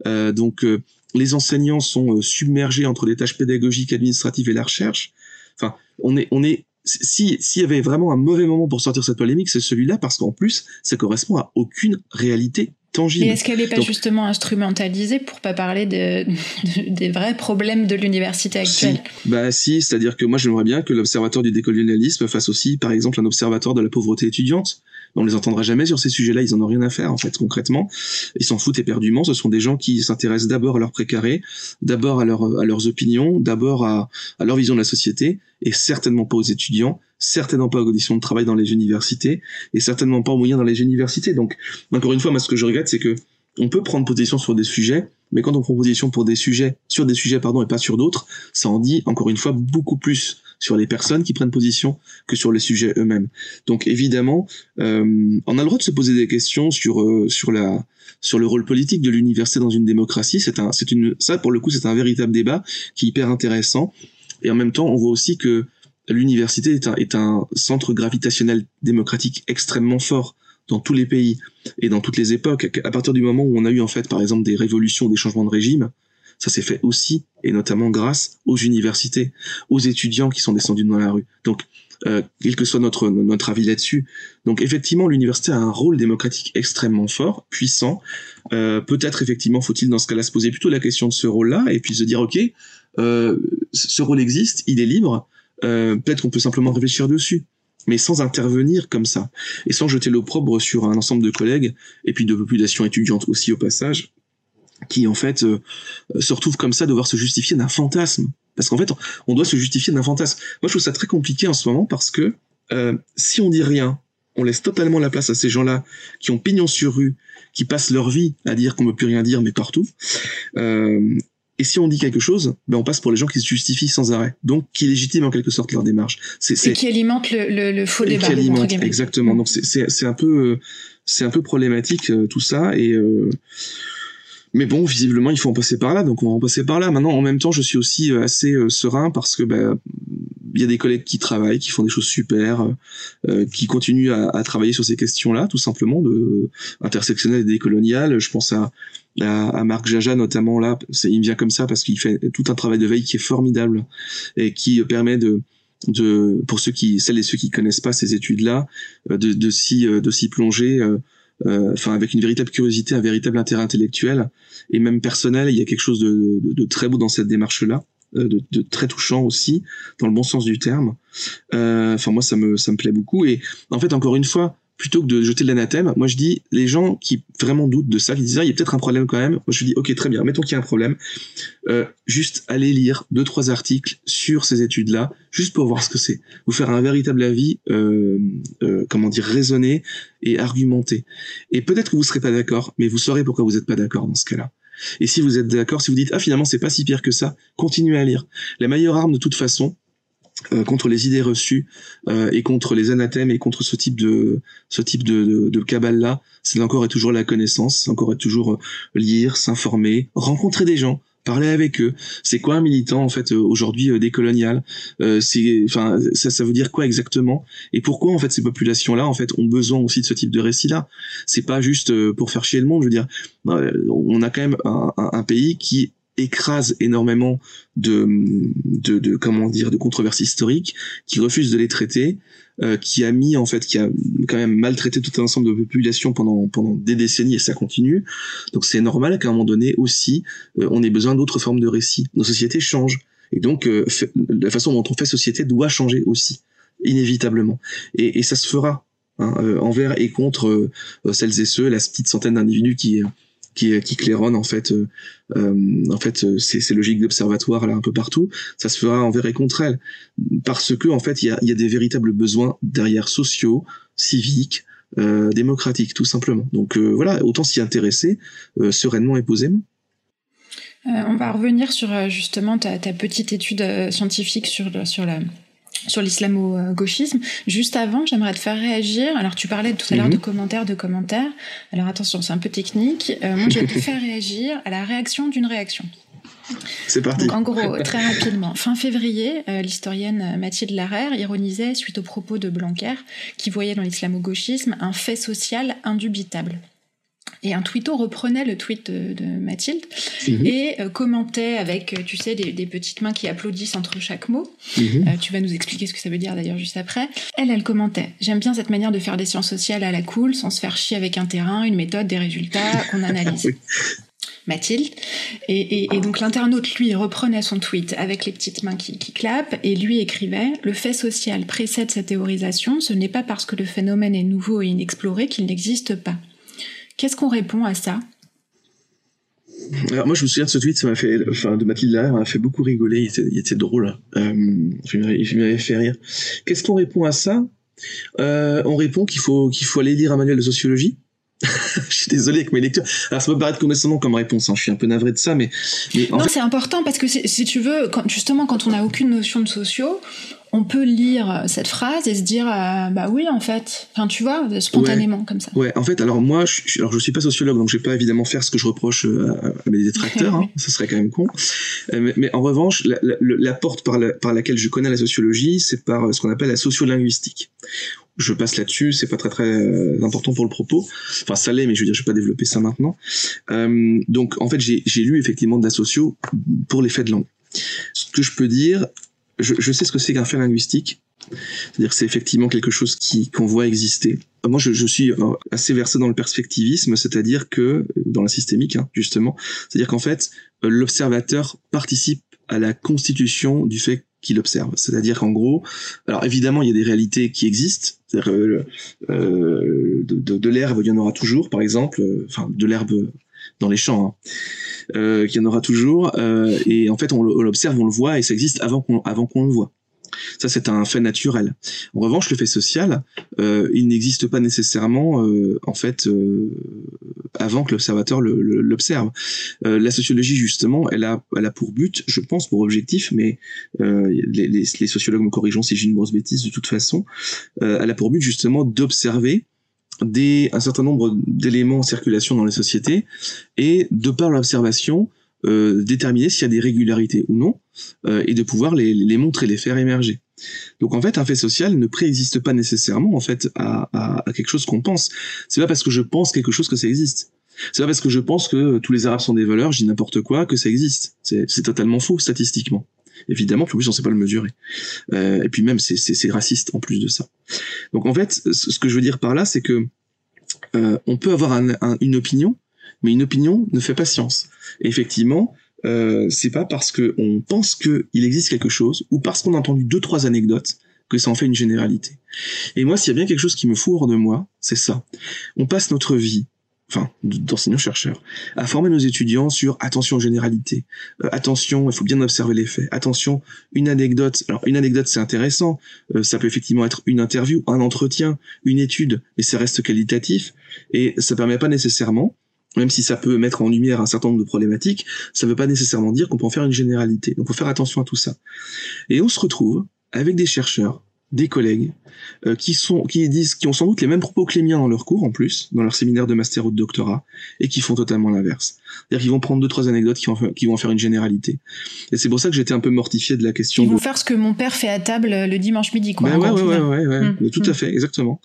Euh, donc, les enseignants sont submergés entre les tâches pédagogiques, administratives et la recherche. Enfin, on est... On est si s'il y avait vraiment un mauvais moment pour sortir cette polémique, c'est celui-là parce qu'en plus, ça correspond à aucune réalité tangible. Et est-ce qu'elle n'est pas justement instrumentalisée pour pas parler [laughs] de, des vrais problèmes de l'université actuelle? Si. Bah si, c'est-à-dire que moi j'aimerais bien que l'observatoire du décolonialisme fasse aussi, par exemple, un observatoire de la pauvreté étudiante. On les entendra jamais sur ces sujets-là, ils en ont rien à faire en fait concrètement. Ils s'en foutent éperdument. Ce sont des gens qui s'intéressent d'abord à leur précaré, d'abord à, leur, à leurs opinions, d'abord à, à leur vision de la société, et certainement pas aux étudiants, certainement pas aux conditions de travail dans les universités, et certainement pas aux moyens dans les universités. Donc, encore une fois, moi, ce que je regrette, c'est que on peut prendre position sur des sujets, mais quand on prend position pour des sujets, sur des sujets, pardon, et pas sur d'autres, ça en dit, encore une fois, beaucoup plus sur les personnes qui prennent position que sur les sujets eux-mêmes. Donc évidemment, euh, on a le droit de se poser des questions sur euh, sur la sur le rôle politique de l'université dans une démocratie. C'est un c'est une ça pour le coup c'est un véritable débat qui est hyper intéressant. Et en même temps, on voit aussi que l'université est un, est un centre gravitationnel démocratique extrêmement fort dans tous les pays et dans toutes les époques. À partir du moment où on a eu en fait, par exemple, des révolutions, des changements de régime, ça s'est fait aussi et notamment grâce aux universités, aux étudiants qui sont descendus dans la rue. Donc, euh, quel que soit notre notre avis là-dessus. Donc, effectivement, l'université a un rôle démocratique extrêmement fort, puissant. Euh, Peut-être effectivement faut-il dans ce cas-là se poser plutôt la question de ce rôle-là et puis se dire ok, euh, ce rôle existe, il est libre euh, peut-être qu'on peut simplement réfléchir dessus, mais sans intervenir comme ça, et sans jeter l'opprobre sur un ensemble de collègues, et puis de populations étudiantes aussi au passage, qui en fait euh, se retrouvent comme ça devoir se justifier d'un fantasme. Parce qu'en fait, on doit se justifier d'un fantasme. Moi, je trouve ça très compliqué en ce moment parce que euh, si on dit rien, on laisse totalement la place à ces gens-là qui ont pignon sur rue, qui passent leur vie à dire qu'on ne peut plus rien dire, mais partout. Euh, et si on dit quelque chose, ben on passe pour les gens qui se justifient sans arrêt, donc qui légitiment en quelque sorte leur démarche. C'est, et qui alimente le, le, le faux débat. Qui alimente, exactement. Donc c'est, c'est, c'est un peu, euh, c'est un peu problématique euh, tout ça et euh, mais bon, visiblement, il faut en passer par là, donc on va en passer par là. Maintenant, en même temps, je suis aussi assez serein parce que ben, il y a des collègues qui travaillent, qui font des choses super, euh, qui continuent à, travailler sur ces questions-là, tout simplement, de intersectionnelles et décoloniales. Je pense à, à, à Marc Jaja notamment là, il me vient comme ça parce qu'il fait tout un travail de veille qui est formidable et qui permet de de pour ceux qui celles et ceux qui connaissent pas ces études là de de s'y de s'y plonger euh, enfin avec une véritable curiosité un véritable intérêt intellectuel et même personnel il y a quelque chose de, de, de très beau dans cette démarche là euh, de, de, très touchant aussi, dans le bon sens du terme. Euh, enfin, moi, ça me, ça me plaît beaucoup. Et en fait, encore une fois, plutôt que de jeter de l'anathème, moi je dis les gens qui vraiment doutent de ça, qui disent ah, il y a peut-être un problème quand même. Moi je dis ok très bien, mettons qu'il y a un problème. Euh, juste aller lire deux trois articles sur ces études-là, juste pour voir ce que c'est. Vous faire un véritable avis, euh, euh, comment dire, raisonné et argumenté. Et peut-être que vous serez pas d'accord, mais vous saurez pourquoi vous n'êtes pas d'accord dans ce cas-là. Et si vous êtes d'accord, si vous dites ah finalement c'est pas si pire que ça, continuez à lire. La meilleure arme de toute façon, contre les idées reçues euh, et contre les anathèmes et contre ce type de ce type de, de, de cabale là, c'est encore et toujours la connaissance, encore et toujours euh, lire, s'informer, rencontrer des gens, parler avec eux. C'est quoi un militant en fait aujourd'hui décolonial C'est enfin ça, ça veut dire quoi exactement? Et pourquoi en fait ces populations là en fait ont besoin aussi de ce type de récit là C'est pas juste pour faire chier le monde. Je veux dire, on a quand même un, un pays qui écrase énormément de, de, de, comment dire de controverses historiques, qui refuse de les traiter, euh, qui a mis en fait, qui a quand même maltraité tout un ensemble de populations pendant pendant des décennies et ça continue. Donc c'est normal qu'à un moment donné aussi, euh, on ait besoin d'autres formes de récits. Nos sociétés changent et donc euh, la façon dont on fait société doit changer aussi inévitablement. Et, et ça se fera hein, envers et contre celles et ceux, la petite centaine d'individus qui qui, qui claironne en fait euh, euh en fait euh, ces, ces logiques d'observatoire là un peu partout ça se fera envers et contre elle parce que en fait il y a, y a des véritables besoins derrière sociaux civiques démocratique, tout simplement. Donc voilà, autant s'y intéresser sereinement et posément. on va revenir sur justement ta, ta petite étude scientifique sur, sur la, sur l'islamo-gauchisme. Juste avant, j'aimerais te faire réagir. Alors, tu parlais tout à l'heure de mhm. commentaires, de commentaires. Alors, attention, c'est un peu technique. Euh, moi, je vais te [laughs] faire réagir à la réaction d'une réaction. C'est parti. Donc, en gros, très rapidement, fin février, euh, l'historienne Mathilde Larère ironisait suite aux propos de Blanquer, qui voyait dans l'islamo-gauchisme un fait social indubitable. Et un twitto reprenait le tweet de, Mathilde mhm. et euh, commentait avec, euh, tu sais, des, petites mains qui applaudissent entre chaque mot. Mhm. Euh, tu vas nous expliquer ce que ça veut dire d'ailleurs juste après. Elle, elle commentait. J'aime bien cette manière de faire des sciences sociales à la cool, sans se faire chier avec un terrain, une méthode, des résultats qu'on [laughs] analyse. Mathilde. Et, donc l'internaute, lui, reprenait son tweet avec les petites mains qui, qui clapent et lui écrivait Le fait social précède sa théorisation, ce n'est pas parce que le phénomène est nouveau et inexploré qu'il n'existe pas. Qu'est-ce qu'on répond à ça? Alors moi je me souviens de ce tweet, ça m'a fait, enfin de Mathilde là, m'a fait beaucoup rigoler, il était, drôle, euh, il m'avait fait rire. Qu'est-ce qu'on répond à ça? Euh, On répond qu'il faut qu'il faut aller lire un manuel de sociologie. [laughs] je suis désolé avec mes lectures. Alors ça peut paraître condescendant comme réponse, hein. je suis un peu navré de ça, mais, non c'est important parce que si tu veux, justement quand on n'a aucune notion de sociaux, on peut lire cette phrase et se dire euh, bah oui en fait. Enfin tu vois spontanément comme ça. Ouais en fait alors moi je, alors je suis pas sociologue donc je vais pas évidemment faire ce que je reproche euh, à, mes détracteurs [laughs] hein, ça serait quand même con. Euh, mais, en revanche la, porte par, par laquelle je connais la sociologie c'est par ce qu'on appelle la sociolinguistique. Je passe là-dessus, c'est pas très très important pour le propos. Enfin, ça l'est, mais je veux dire, je vais pas développer ça maintenant. donc, en fait, j'ai lu effectivement de la socio pour l'effet de langue. Ce que je peux dire, je, sais ce que c'est qu'un fait linguistique. C'est-à-dire c'est effectivement quelque chose qui qu'on voit exister. Moi, je, suis euh, assez versé dans le perspectivisme, c'est-à-dire que dans la systémique, hein, justement, c'est-à-dire qu'en fait, euh, l'observateur participe à la constitution du fait qu'il observe. C'est-à-dire qu'en gros, alors évidemment, il y a des réalités qui existent. C'est-à-dire euh, de, de, l'herbe, il y en aura toujours, par exemple. Enfin, de l'herbe dans les champs. Hein euh, qu'il y en aura toujours. Euh, et en fait, on l'observe, on le voit, et ça existe avant qu'on avant qu'on le voit. Ça, c'est un fait naturel. En revanche, le fait social, euh, il n'existe pas nécessairement, euh, en fait, euh, avant que l'observateur l'observe. Euh, la sociologie, justement, elle a, elle a pour but, je pense, pour objectif, mais les, les, les, sociologues me corrigeront si j'ai une grosse bêtise de toute façon, elle a pour but, justement, d'observer des, un certain nombre d'éléments en circulation dans les sociétés et de par l'observation euh, déterminer s'il y a des régularités ou non euh, et de pouvoir les, les, montrer, les faire émerger. Donc en fait, un fait social ne préexiste pas nécessairement en fait à, à, à quelque chose qu'on pense. C'est pas parce que je pense quelque chose que ça existe. C'est pas parce que je pense que tous les Arabes sont des voleurs, je dis n'importe quoi, que ça existe. C'est totalement faux statistiquement. Évidemment, plus on sait pas le mesurer. Euh, et puis même, c'est raciste en plus de ça. Donc en fait, ce que je veux dire par là, c'est que euh, on peut avoir une opinion, mais une opinion ne fait pas science. Effectivement, euh, c'est pas parce que on pense qu'il existe quelque chose ou parce qu'on a entendu deux trois anecdotes que ça en fait une généralité. Et moi, s'il y a bien quelque chose qui me fout hors de moi, c'est ça. On passe notre vie enfin d'enseignants-chercheurs, à former nos étudiants sur attention aux généralités, euh, attention, il faut bien observer les faits, attention, une anecdote, alors une anecdote c'est intéressant, euh, ça peut effectivement être une interview, un entretien, une étude, mais ça reste qualitatif, et ça permet pas nécessairement, même si ça peut mettre en lumière un certain nombre de problématiques, ça veut pas nécessairement dire qu'on peut en faire une généralité. Donc faut faire attention à tout ça. Et on se retrouve avec des chercheurs des collègues euh, qui sont qui disent qui ont sans doute les mêmes propos que les miens dans leur cours en plus dans leur séminaire de master ou de doctorat et qui font totalement l'inverse. C'est-à-dire qu'ils vont prendre deux trois anecdotes qui vont qui vont faire une généralité. Et c'est pour ça que j'étais un peu mortifié de la question ils vont faire ce que mon père fait à table le dimanche midi quoi ben ouais, ouais, ouais, ouais, ouais, mmh. tout à mmh. fait exactement.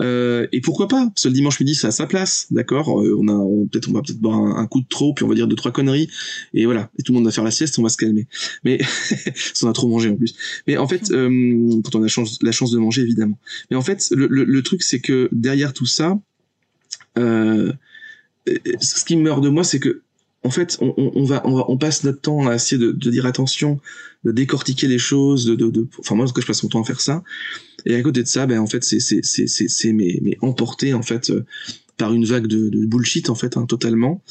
Euh, et pourquoi pas? Parce que le dimanche midi ça a sa place d'accord? Euh, on a peut-être on va peut-être boire un, coup de trop puis on va dire deux trois conneries et voilà. Et tout le monde va faire la sieste on va se calmer. Mais [laughs] on a trop mangé en plus. Mais en fait mmh. euh, quand on a changé la chance de manger évidemment. Mais en fait, le, truc c'est que derrière tout ça, euh, ce qui meurt de moi, c'est que en fait, on, va, on, passe notre temps à essayer de, dire attention, de décortiquer les choses, de, enfin moi, en tout je passe mon temps à faire ça. Et à côté de ça, ben en fait, c'est c'est c'est c'est mais emporté en fait par une vague de, de bullshit en fait, hein, totalement.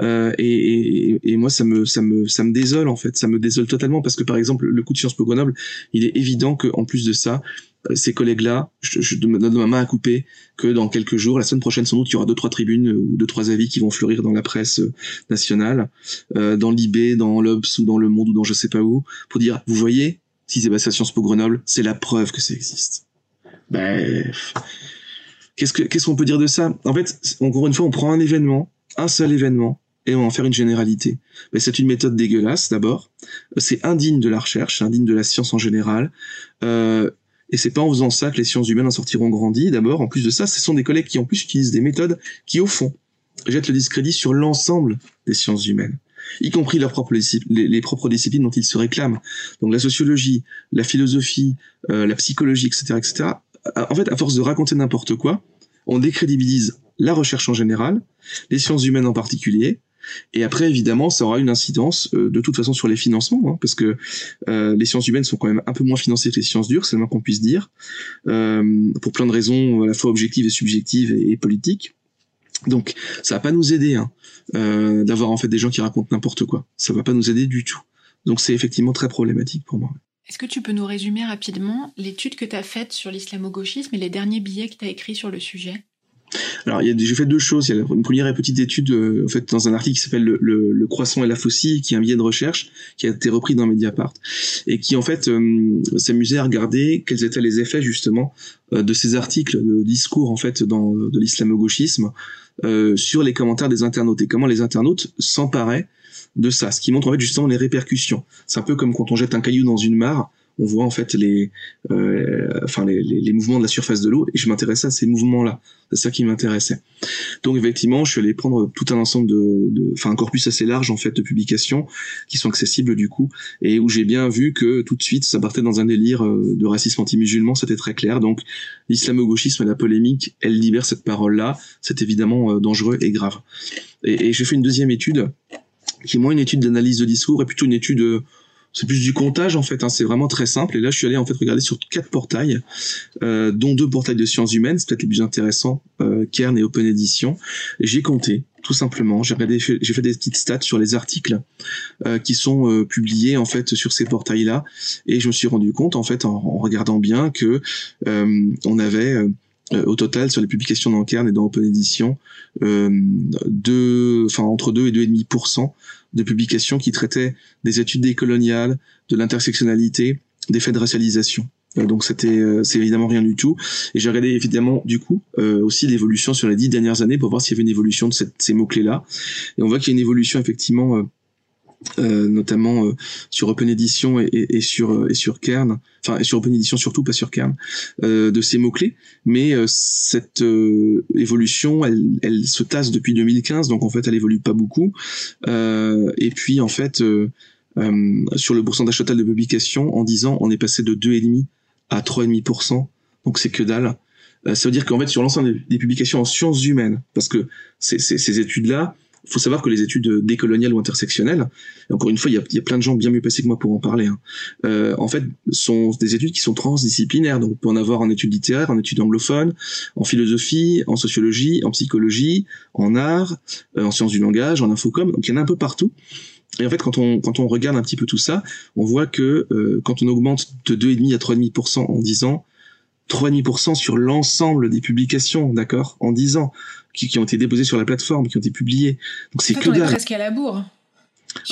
Euh, et, et, et, moi, ça me, ça me, ça me désole en fait, ça me désole totalement parce que par exemple, le coup de Sciences Po Grenoble, il est évident que en plus de ça, euh, ces collègues-là, je, je donne ma main à couper que dans quelques jours, la semaine prochaine sans doute, il y aura deux trois tribunes ou deux trois avis qui vont fleurir dans la presse euh, nationale, euh, dans l'IB, dans l'Obs ou dans Le Monde ou dans je sais pas où, pour dire, vous voyez, si c'est passé à Sciences Po Grenoble, c'est la preuve que ça existe. Ben, qu'est-ce que qu'est-ce qu'on peut dire de ça? En fait, encore une fois, on prend un événement, un seul événement, et on en faire une généralité. Ben, c'est une méthode dégueulasse d'abord. C'est indigne de la recherche, indigne de la science en général. Euh, et c'est pas en faisant ça que les sciences humaines en sortiront grandies. D'abord, en plus de ça, ce sont des collègues qui en plus utilisent des méthodes qui, au fond, jettent le discrédit sur l'ensemble des sciences humaines y compris leurs propres les, les, propres disciplines dont ils se réclament. Donc la sociologie, la philosophie, euh, la psychologie, etc., etc. En fait, à force de raconter n'importe quoi, on décrédibilise la recherche en général, les sciences humaines en particulier, et après, évidemment, ça aura une incidence euh, de toute façon sur les financements, hein, parce que euh, les sciences humaines sont quand même un peu moins financées que les sciences dures, c'est le moins qu'on puisse dire, euh, pour plein de raisons à la fois objectives et subjectives et, politiques. Donc, ça va pas nous aider hein, euh, d'avoir en fait des gens qui racontent n'importe quoi. Ça va pas nous aider du tout. Donc, c'est effectivement très problématique pour moi. Est-ce que tu peux nous résumer rapidement l'étude que tu as faite sur l'islamo-gauchisme et les derniers billets que tu as écrits sur le sujet? Alors, j'ai fait deux choses. Il y a une première petite étude, euh, en fait, dans un article qui s'appelle le, le, le, croissant et la faucille, qui est un billet de recherche qui a été repris dans Mediapart et qui, en fait, euh, s'amusait à regarder quels étaient les effets justement euh, de ces articles de discours en fait dans de l'islamo-gauchisme euh, sur les commentaires des internautes et comment les internautes s'emparaient de ça, ce qui montre en fait justement les répercussions. C'est un peu comme quand on jette un caillou dans une mare on voit en fait les, euh, enfin les, les, mouvements de la surface de l'eau et je m'intéressais à ces mouvements-là. C'est ça qui m'intéressait. Donc effectivement, je suis allé prendre tout un ensemble de, enfin un corpus assez large en fait de publications qui sont accessibles du coup et où j'ai bien vu que tout de suite ça partait dans un délire euh, de racisme anti-musulman, c'était très clair. Donc l'islamo-gauchisme et la polémique, elle libère cette parole-là. C'est évidemment euh, dangereux et grave. Et, et j'ai fait une deuxième étude qui est moins une étude d'analyse de discours et plutôt une étude c'est plus du comptage en fait. Hein, c'est vraiment très simple. Et là, je suis allé en fait regarder sur quatre portails, euh, dont deux portails de sciences humaines, c'est peut-être les plus intéressants, euh, Kern et Open Edition. J'ai compté tout simplement. J'ai fait des petites stats sur les articles euh, qui sont euh, publiés en fait sur ces portails-là, et je me suis rendu compte en fait en, en regardant bien que euh, on avait euh, au total sur les publications dans Kern et dans Open Edition, euh, deux, enfin entre 2 et 2,5% de publications qui traitaient des études décoloniales, de l'intersectionnalité, des faits de racialisation. Euh, donc c'était euh, c'est évidemment rien du tout et j'ai regardé évidemment du coup euh, aussi l'évolution sur les dix dernières années pour voir s'il y avait une évolution de cette, ces mots clés là et on voit qu'il y a une évolution effectivement euh, notamment euh, sur Open Edition et, et, et, sur et sur Kern, enfin sur Open Edition surtout pas sur Kern, euh, de ces mots clés. Mais cette évolution, elle, elle se tasse depuis 2015, donc en fait elle évolue pas beaucoup. et puis en fait sur le pourcentage total de publications, en 10 ans, on est passé de 2,5 à 3,5%, donc c'est que dalle. ça veut dire qu'en fait sur l'ensemble des, publications en sciences humaines, parce que ces études-là, il faut savoir que les études décoloniales ou intersectionnelles, encore une fois, il y a, y a plein de gens bien mieux passés que moi pour en parler, hein, euh, en fait, sont des études qui sont transdisciplinaires. Donc, on peut en avoir en études littéraires, en études anglophones, en philosophie, en sociologie, en psychologie, en art, euh, en sciences du langage, en infocom. Donc, il y en a un peu partout. Et en fait, quand on, quand on regarde un petit peu tout ça, on voit que euh, quand on augmente de 2,5 à 3,5% en 10 ans, 3,5% sur l'ensemble des publications, d'accord, en 10 ans qui, qui, ont été déposés sur la plateforme, qui ont été publiés. Donc c'est que on est presque à la bourre.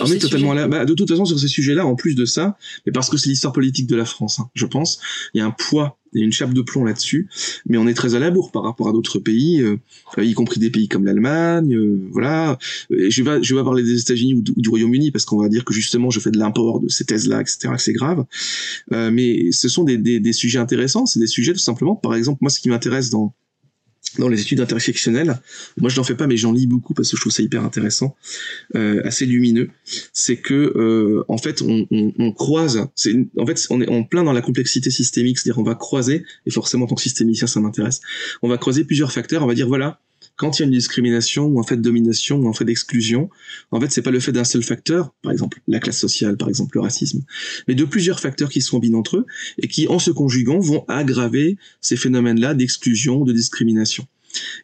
On est totalement là. Bah, de toute façon, sur ces sujets-là, en plus de ça, mais parce que c'est l'histoire politique de la France, hein, je pense, il y a un poids et une chape de plomb là-dessus, mais on est très à la bourre par rapport à d'autres pays, euh, y compris des pays comme l'Allemagne, euh, voilà. Et je vais, je vais parler des États-Unis ou, du Royaume-Uni parce qu'on va dire que justement, je fais de l'import de ces thèses-là, etc. C'est grave, euh, mais ce sont des, des, des sujets intéressants. C'est des sujets tout simplement. Par exemple, moi, ce qui m'intéresse dans dans les études intersectionnelles, moi je n'en fais pas mais j'en lis beaucoup parce que je trouve ça hyper intéressant, euh, assez lumineux, c'est que euh, en fait on, croise, c'est en fait on est en plein dans la complexité systémique, c'est-à-dire on va croiser et forcément en tant que systémicien ça m'intéresse, on va croiser plusieurs facteurs, on va dire voilà quand il y a une discrimination ou un fait de domination ou un fait d'exclusion, en fait, c'est pas le fait d'un seul facteur, par exemple la classe sociale, par exemple le racisme, mais de plusieurs facteurs qui se combinent entre eux et qui, en se conjuguant, vont aggraver ces phénomènes-là d'exclusion, de discrimination.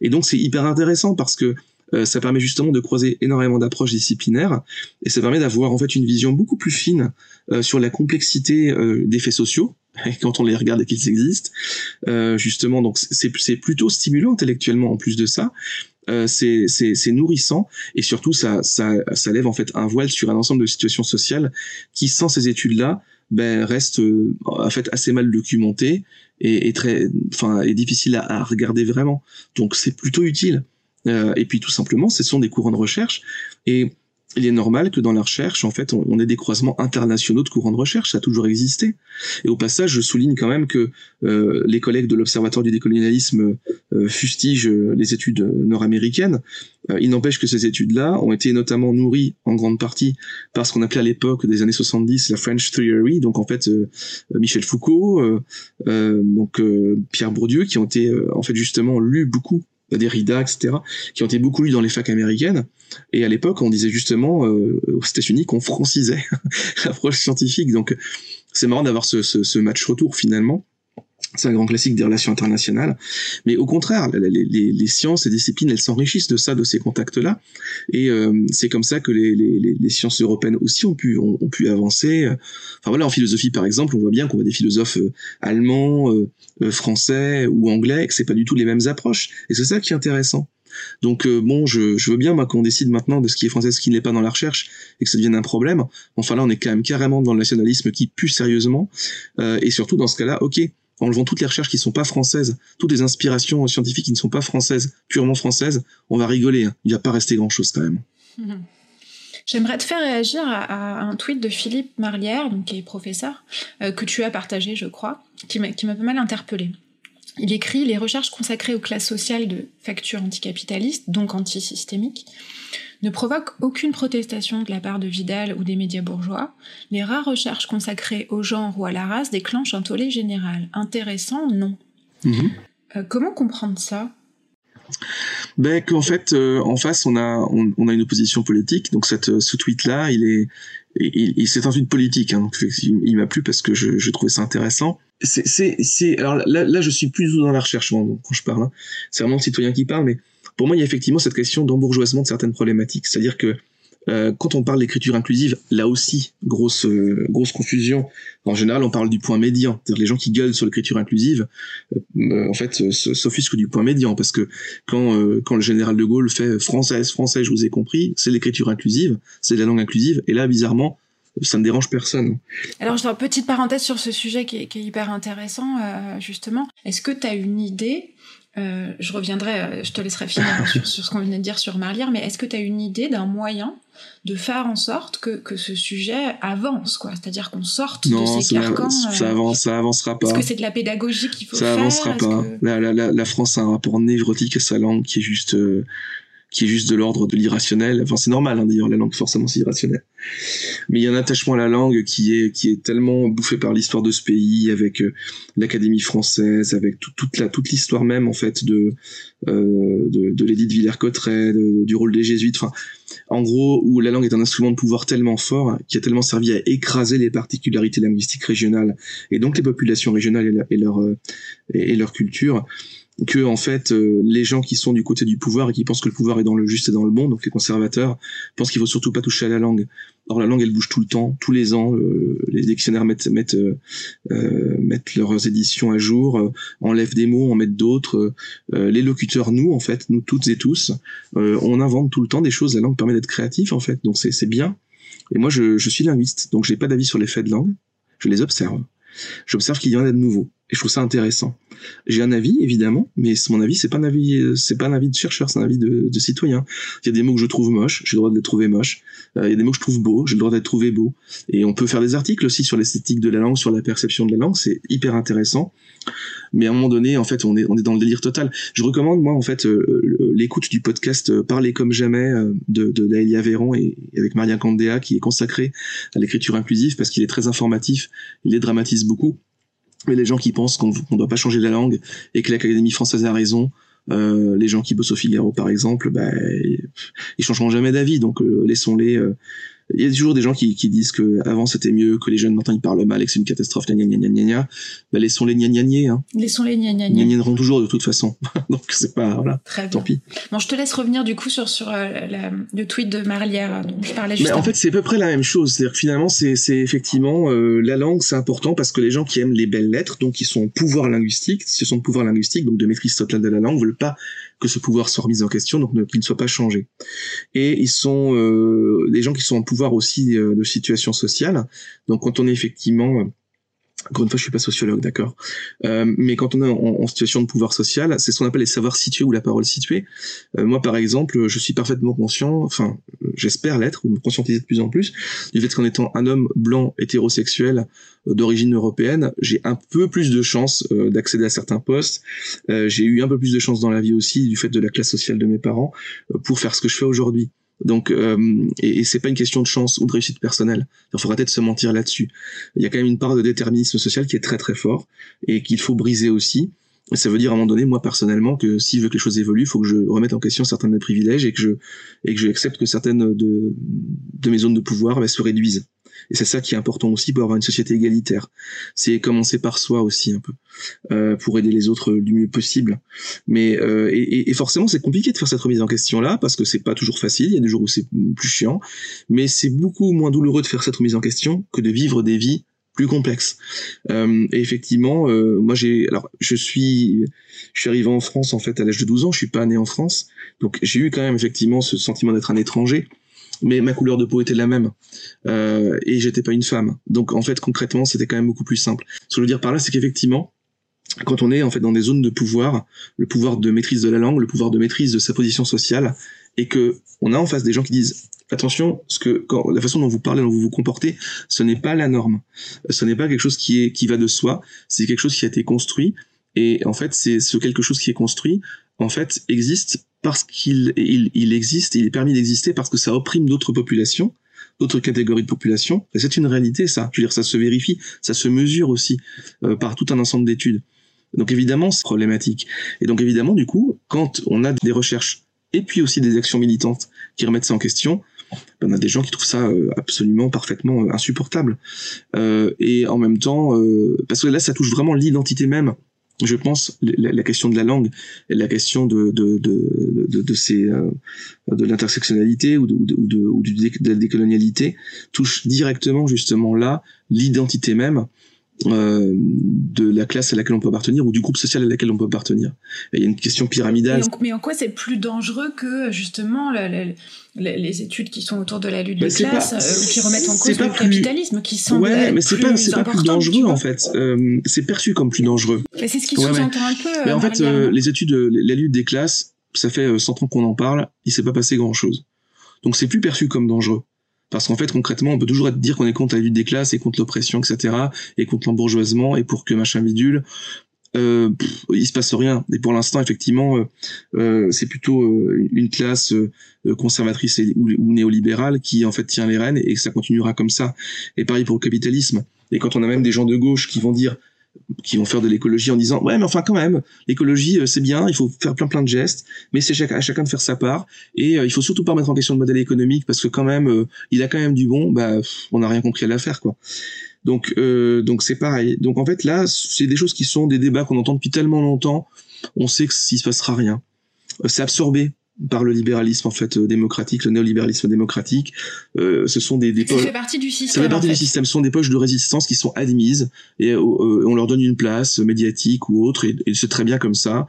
Et donc c'est hyper intéressant parce que euh, ça permet justement de croiser énormément d'approches disciplinaires et ça permet d'avoir en fait une vision beaucoup plus fine euh, sur la complexité euh, des faits sociaux quand on les regarde et qu'ils existent. justement, donc c'est plutôt stimulant intellectuellement en plus de ça. c'est nourrissant et surtout ça, ça, ça lève en fait un voile sur un ensemble de situations sociales qui sans ces études là ben, restent en fait assez mal documentées et, et très enfin est difficile à, à regarder vraiment donc c'est plutôt utile euh, et puis tout simplement, ce sont des courants de recherche. Et il est normal que dans la recherche, en fait, on, ait des croisements internationaux de courants de recherche, ça a toujours existé. Et au passage, je souligne quand même que euh, les collègues de l'Observatoire du décolonialisme euh, fustigent les études nord-américaines. il n'empêche que ces études-là ont été notamment nourries en grande partie par ce qu'on appelait à l'époque des années 70 la French Theory, donc en fait Michel Foucault, donc Pierre Bourdieu, qui ont été en fait justement lus beaucoup Derrida, etc., qui ont été beaucoup lus dans les facs américaines. Et à l'époque, on disait justement euh, aux États-Unis qu'on francisait [laughs] l'approche scientifique. Donc, c'est marrant d'avoir ce, ce, ce match retour finalement c'est un grand classique des relations internationales. Mais au contraire, les, sciences et disciplines, elles s'enrichissent de ça, de ces contacts-là. Et euh, c'est comme ça que les, sciences européennes aussi ont pu, ont, pu avancer. Enfin voilà, en philosophie par exemple, on voit bien qu'on voit des philosophes euh, allemands, euh, français ou anglais, et que c'est pas du tout les mêmes approches. Et c'est ça qui est intéressant. Donc bon, je, je veux bien moi qu'on décide maintenant de ce qui est français, ce qui n'est pas dans la recherche, et que ça devienne un problème. Enfin là, on est quand même carrément dans le nationalisme qui pue sérieusement. et surtout dans ce cas-là, ok, en levant toutes les recherches qui ne sont pas françaises, toutes les inspirations scientifiques qui ne sont pas françaises, purement françaises, on va rigoler. Hein. Il va pas rester grand-chose quand même. [laughs] J'aimerais te faire réagir à, un tweet de Philippe Marlière, donc, qui est professeur, euh, que tu as partagé, je crois, qui m'a pas mal interpellé. Il écrit Les recherches consacrées aux classes sociales de facture anticapitalistes, donc antisystémiques, ne provoque aucune protestation de la part de Vidal ou des médias bourgeois, les rares recherches consacrées au genre ou à la race déclenchent un tollé général. Intéressant, non. Mhm. Euh, comment comprendre ça? Ben qu'en fait euh, en face on a on, a une opposition politique donc cette euh, ce tweet là il est il, c'est un tweet politique hein, donc il, m'a plu parce que je, je trouvais ça intéressant c'est c'est alors là, là je suis plus dans la recherche quand je parle hein. c'est vraiment le citoyen qui parle mais pour moi, il y a effectivement cette question d'embourgeoisement de certaines problématiques. C'est-à-dire que euh, quand on parle d'écriture inclusive, là aussi, grosse euh, grosse confusion. En général, on parle du point médian. C'est-à-dire les gens qui gueulent sur l'écriture inclusive, euh, en fait, s'offusquent du point médian parce que quand quand le général de Gaulle fait française, français, je vous ai compris, c'est l'écriture inclusive, c'est la langue inclusive. Et là, bizarrement, ça ne dérange personne. Alors, je une petite parenthèse sur ce sujet qui est, qui est hyper intéressant, justement. Est-ce que tu as une idée euh, je reviendrai, euh, je te laisserai finir [laughs] sur, ce qu'on venait de dire sur Marlière, mais est-ce que tu as une idée d'un moyen de faire en sorte que, que ce sujet avance, quoi? C'est-à-dire qu'on sorte de ces carcans. Ça, euh, avance, ça avancera pas. Est-ce que c'est de la pédagogie qu'il faut faire? Ça avancera pas. La, la, la, France a un rapport névrotique à sa langue qui est juste qui est juste de l'ordre de l'irrationnel. Enfin, c'est normal, hein, d'ailleurs, la langue forcément c'est irrationnel. Mais il y a un attachement à la langue qui est qui est tellement bouffé par l'histoire de ce pays, avec euh, l'Académie française, avec toute la toute l'histoire même en fait de euh, de, de l'édit de Villers-Cotterêts, du rôle des jésuites. Enfin, en gros, où la langue est un instrument de pouvoir tellement fort qui a tellement servi à écraser les particularités linguistiques régionales et donc les populations régionales et, leur et leur culture que en fait euh, les gens qui sont du côté du pouvoir et qui pensent que le pouvoir est dans le juste et dans le bon, donc les conservateurs, pensent qu'il faut surtout pas toucher à la langue. Or la langue elle bouge tout le temps, tous les ans, euh, les dictionnaires mettent mettent euh, mettent leurs éditions à jour, enlèvent des mots, en mettent d'autres. les locuteurs, nous en fait, nous toutes et tous, on invente tout le temps des choses. La langue permet d'être créatif en fait, donc c'est c'est bien. Et moi je, je suis linguiste, donc j'ai pas d'avis sur les faits de langue, je les observe. J'observe qu'il y en a de nouveaux et je trouve ça intéressant. J'ai un avis évidemment, mais mon avis c'est pas un avis, c'est pas un avis de chercheur, c'est un avis de, citoyen. Il y a des mots que je trouve moches, j'ai le droit de les trouver moches. Euh, il y a des mots que je trouve beaux, j'ai le droit d'être trouvé beau. Et on peut faire des articles aussi sur l'esthétique de la langue, sur la perception de la langue, c'est hyper intéressant. Mais à un moment donné, en fait, on est on est dans le délire total. Je recommande moi en fait euh, l'écoute du podcast euh, Parler comme jamais de de Daelia Véron et, avec Maria Candéa qui est consacré à l'écriture inclusive parce qu'il est très informatif, il les dramatise beaucoup mais les gens qui pensent qu'on ne doit pas changer la langue et que l'Académie française a raison, euh, les gens qui bossent au Figaro par exemple, bah, ils changeront jamais d'avis. Donc euh, laissons-les, euh, il y a toujours des gens qui, qui disent que avant c'était mieux, que les jeunes maintenant ils parlent mal et que c'est une catastrophe, gna gna gna gna gna Bah, laissons les gna gna gna, hein. Laissons les gna gna gna. Gna toujours de toute façon. [laughs] Donc c'est pas, voilà. Très Tant pis. Bon, je te laisse revenir du coup sur, sur euh, la, le tweet de Marlière dont je parlais juste Mais en fait, c'est à peu près la même chose. C'est-à-dire que finalement, c'est, c'est effectivement, euh, la langue, c'est important parce que les gens qui aiment les belles lettres, donc qui sont pouvoir linguistique, ce sont de pouvoir linguistique, donc de maîtrise totale de la langue, veulent pas que ce pouvoir soit remis en question, donc qu'il ne soit pas changé. Et ils sont euh, des gens qui sont en pouvoir aussi euh, de situation sociale. Donc quand on est effectivement encore une fois, je suis pas sociologue, d'accord. Euh, mais quand on est en, situation de pouvoir social, c'est ce qu'on appelle les savoirs situés ou la parole située. Euh, moi, par exemple, je suis parfaitement conscient, enfin, j'espère l'être ou me conscientiser de plus en plus du fait qu'en étant un homme blanc hétérosexuel euh, d'origine européenne, j'ai un peu plus de chances euh, d'accéder à certains postes. Euh, j'ai eu un peu plus de chance dans la vie aussi du fait de la classe sociale de mes parents pour faire ce que je fais aujourd'hui. Donc, euh, et, et c'est pas une question de chance ou de réussite personnelle. Il faudra peut-être se mentir là-dessus. Il y a quand même une part de déterminisme social qui est très très fort et qu'il faut briser aussi. Et ça veut dire à un moment donné, moi personnellement, que s'il veut que les choses évoluent, il faut que je remette en question certains de mes privilèges et que je et que je que certaines de, de mes zones de pouvoir bah, se réduisent. Et c'est ça qui est important aussi pour avoir une société égalitaire. C'est commencer par soi aussi un peu, euh, pour aider les autres du mieux possible. Mais euh, et, et, forcément c'est compliqué de faire cette remise en question là parce que c'est pas toujours facile. Il y a des jours où c'est plus chiant, mais c'est beaucoup moins douloureux de faire cette remise en question que de vivre des vies plus complexes. Euh, et effectivement, euh, moi j'ai, alors je suis, je suis arrivé en France en fait à l'âge de 12 ans. Je suis pas né en France, donc j'ai eu quand même effectivement ce sentiment d'être un étranger mais ma couleur de peau était la même euh, et j'étais pas une femme. Donc en fait concrètement c'était quand même beaucoup plus simple. Ce que je veux dire par là c'est qu'effectivement quand on est en fait dans des zones de pouvoir, le pouvoir de maîtrise de la langue, le pouvoir de maîtrise de sa position sociale, et que on a en face des gens qui disent attention, ce que quand, la façon dont vous parlez, dont vous vous comportez, ce n'est pas la norme. Ce n'est pas quelque chose qui est qui va de soi. C'est quelque chose qui a été construit. Et en fait, c'est ce quelque chose qui est construit, en fait, existe parce qu'il il, il existe, il est permis d'exister parce que ça opprime d'autres populations, d'autres catégories de population. Et c'est une réalité, ça. Je veux dire, ça se vérifie, ça se mesure aussi euh, par tout un ensemble d'études. Donc évidemment, c'est problématique. Et donc évidemment, du coup, quand on a des recherches et puis aussi des actions militantes qui remettent ça en question, ben, on a des gens qui trouvent ça euh, absolument parfaitement euh, insupportable. Et en même temps, parce que là, ça touche vraiment l'identité même je pense la, la, question de la langue, la question de de de de, de euh, de l'intersectionnalité ou de ou de, ou de, de la décolonialité touche directement justement là l'identité même euh, de la classe à laquelle on peut appartenir ou du groupe social à laquelle on peut appartenir. Et il y a une question pyramidale. Mais en, mais en quoi c'est plus dangereux que justement la, la, les études qui sont autour de la lutte des classes pas, euh, qui remettent en cause le plus... capitalisme qui semble ouais mais c'est pas c'est pas plus dangereux en fait. Euh, c'est perçu comme plus dangereux. C'est ce qui ouais, sous-entend un peu mais en fait les études la lutte des classes ça fait 100 ans qu'on en parle il s'est pas passé grand chose donc c'est plus perçu comme dangereux parce qu'en fait, concrètement, on peut toujours dire qu'on est contre la lutte des classes et contre l'oppression, etc., et contre l'embourgeoisement, et pour que machin bidule. Euh, pff, il se passe rien. Et pour l'instant, effectivement, euh, euh, c'est plutôt euh, une classe euh, conservatrice ou, néolibérale qui en fait tient les rênes et ça continuera comme ça. Et pareil pour le capitalisme. Et quand on a même des gens de gauche qui vont dire qui vont faire de l'écologie en disant ouais mais enfin quand même l'écologie c'est bien il faut faire plein plein de gestes mais c'est à chacun de faire sa part. Et euh, il faut surtout pas mettre en question le modèle économique parce que quand même euh, il a quand même du bon bah on n'a rien compris à l'affaire quoi. Donc euh, donc c'est pareil. Donc en fait là c'est des choses qui sont des débats qu'on entend depuis tellement longtemps on sait que s'il se passera rien. C'est absorbé par le libéralisme en fait euh, démocratique, le néolibéralisme démocratique. Euh, ce sont des, des poches. Ça fait partie du système. Ça fait partie du système. Ce sont des poches de résistance qui sont admises et euh, on leur donne une place médiatique ou autre et, et c'est très bien comme ça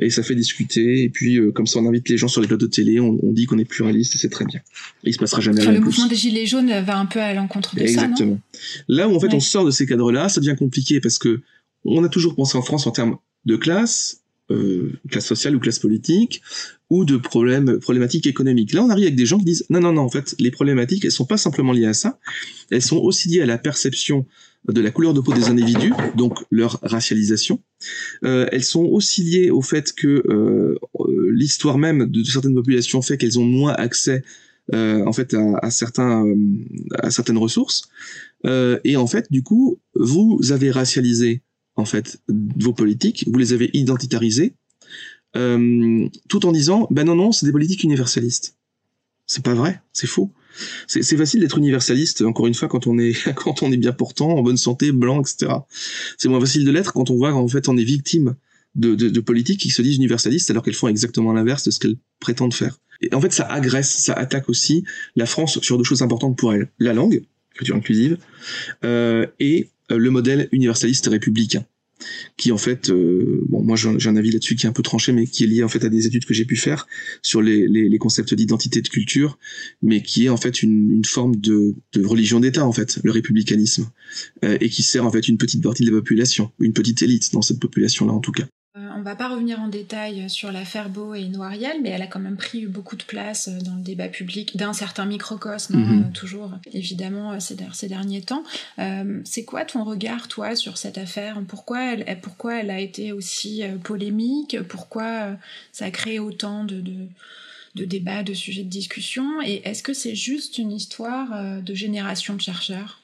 et ça fait discuter et puis euh, comme ça on invite les gens sur les plateaux de télé, on, on dit qu'on est pluraliste et c'est très bien. Et il se passera jamais rien. Le plus. mouvement des gilets jaunes va un peu à l'encontre de Exactement. ça. Exactement. Là où en fait ouais. on sort de ces cadres-là, ça devient compliqué parce que on a toujours pensé en France en termes de classe, euh, classe sociale ou classe politique, ou de problèmes problématiques économiques. Là, on arrive avec des gens qui disent non, non, non, en fait, les problématiques, elles sont pas simplement liées à ça, elles sont aussi liées à la perception de la couleur de peau des individus, donc leur racialisation. Euh, elles sont aussi liées au fait que euh, l'histoire même de certaines populations fait qu'elles ont moins accès euh, en fait à, à certains à certaines ressources. et en fait, du coup, vous avez racialisé en fait vos politiques, vous les avez identitarisées, euh, tout en disant ben non non c'est des politiques universalistes. C'est pas vrai, c'est faux. C'est facile d'être universaliste, encore une fois, quand on est [laughs] quand on est bien portant, en bonne santé, blanc, etc. C'est moins facile de l'être quand on voit qu'en fait on est victime de, de, de politiques qui se disent universalistes alors qu'elles font exactement l'inverse de ce qu'elles prétendent faire. Et en fait, ça agresse, ça attaque aussi la France sur deux choses importantes pour elle la langue, écriture inclusive, euh, et le modèle universaliste républicain qui en fait, euh, bon, moi j'ai un avis là-dessus qui est un peu tranché, mais qui est lié en fait à des études que j'ai pu faire sur les, les, les concepts d'identité de culture, mais qui est en fait une, une forme de, de religion d'État en fait, le républicanisme, euh, et qui sert en fait une petite partie de la population, une petite élite dans cette population-là en tout cas. Euh, on va pas revenir en détail sur l'affaire Beau et Noiriel, mais elle a quand même pris beaucoup de place dans le débat public d'un certain microcosme, mm -hmm. toujours évidemment ces, ces derniers temps. Euh, c'est quoi ton regard, toi, sur cette affaire? Pourquoi elle, pourquoi elle a été aussi euh, polémique? Pourquoi euh, ça a créé autant de, de, de débats, de sujets de discussion? Et est-ce que c'est juste une histoire de génération de chercheurs?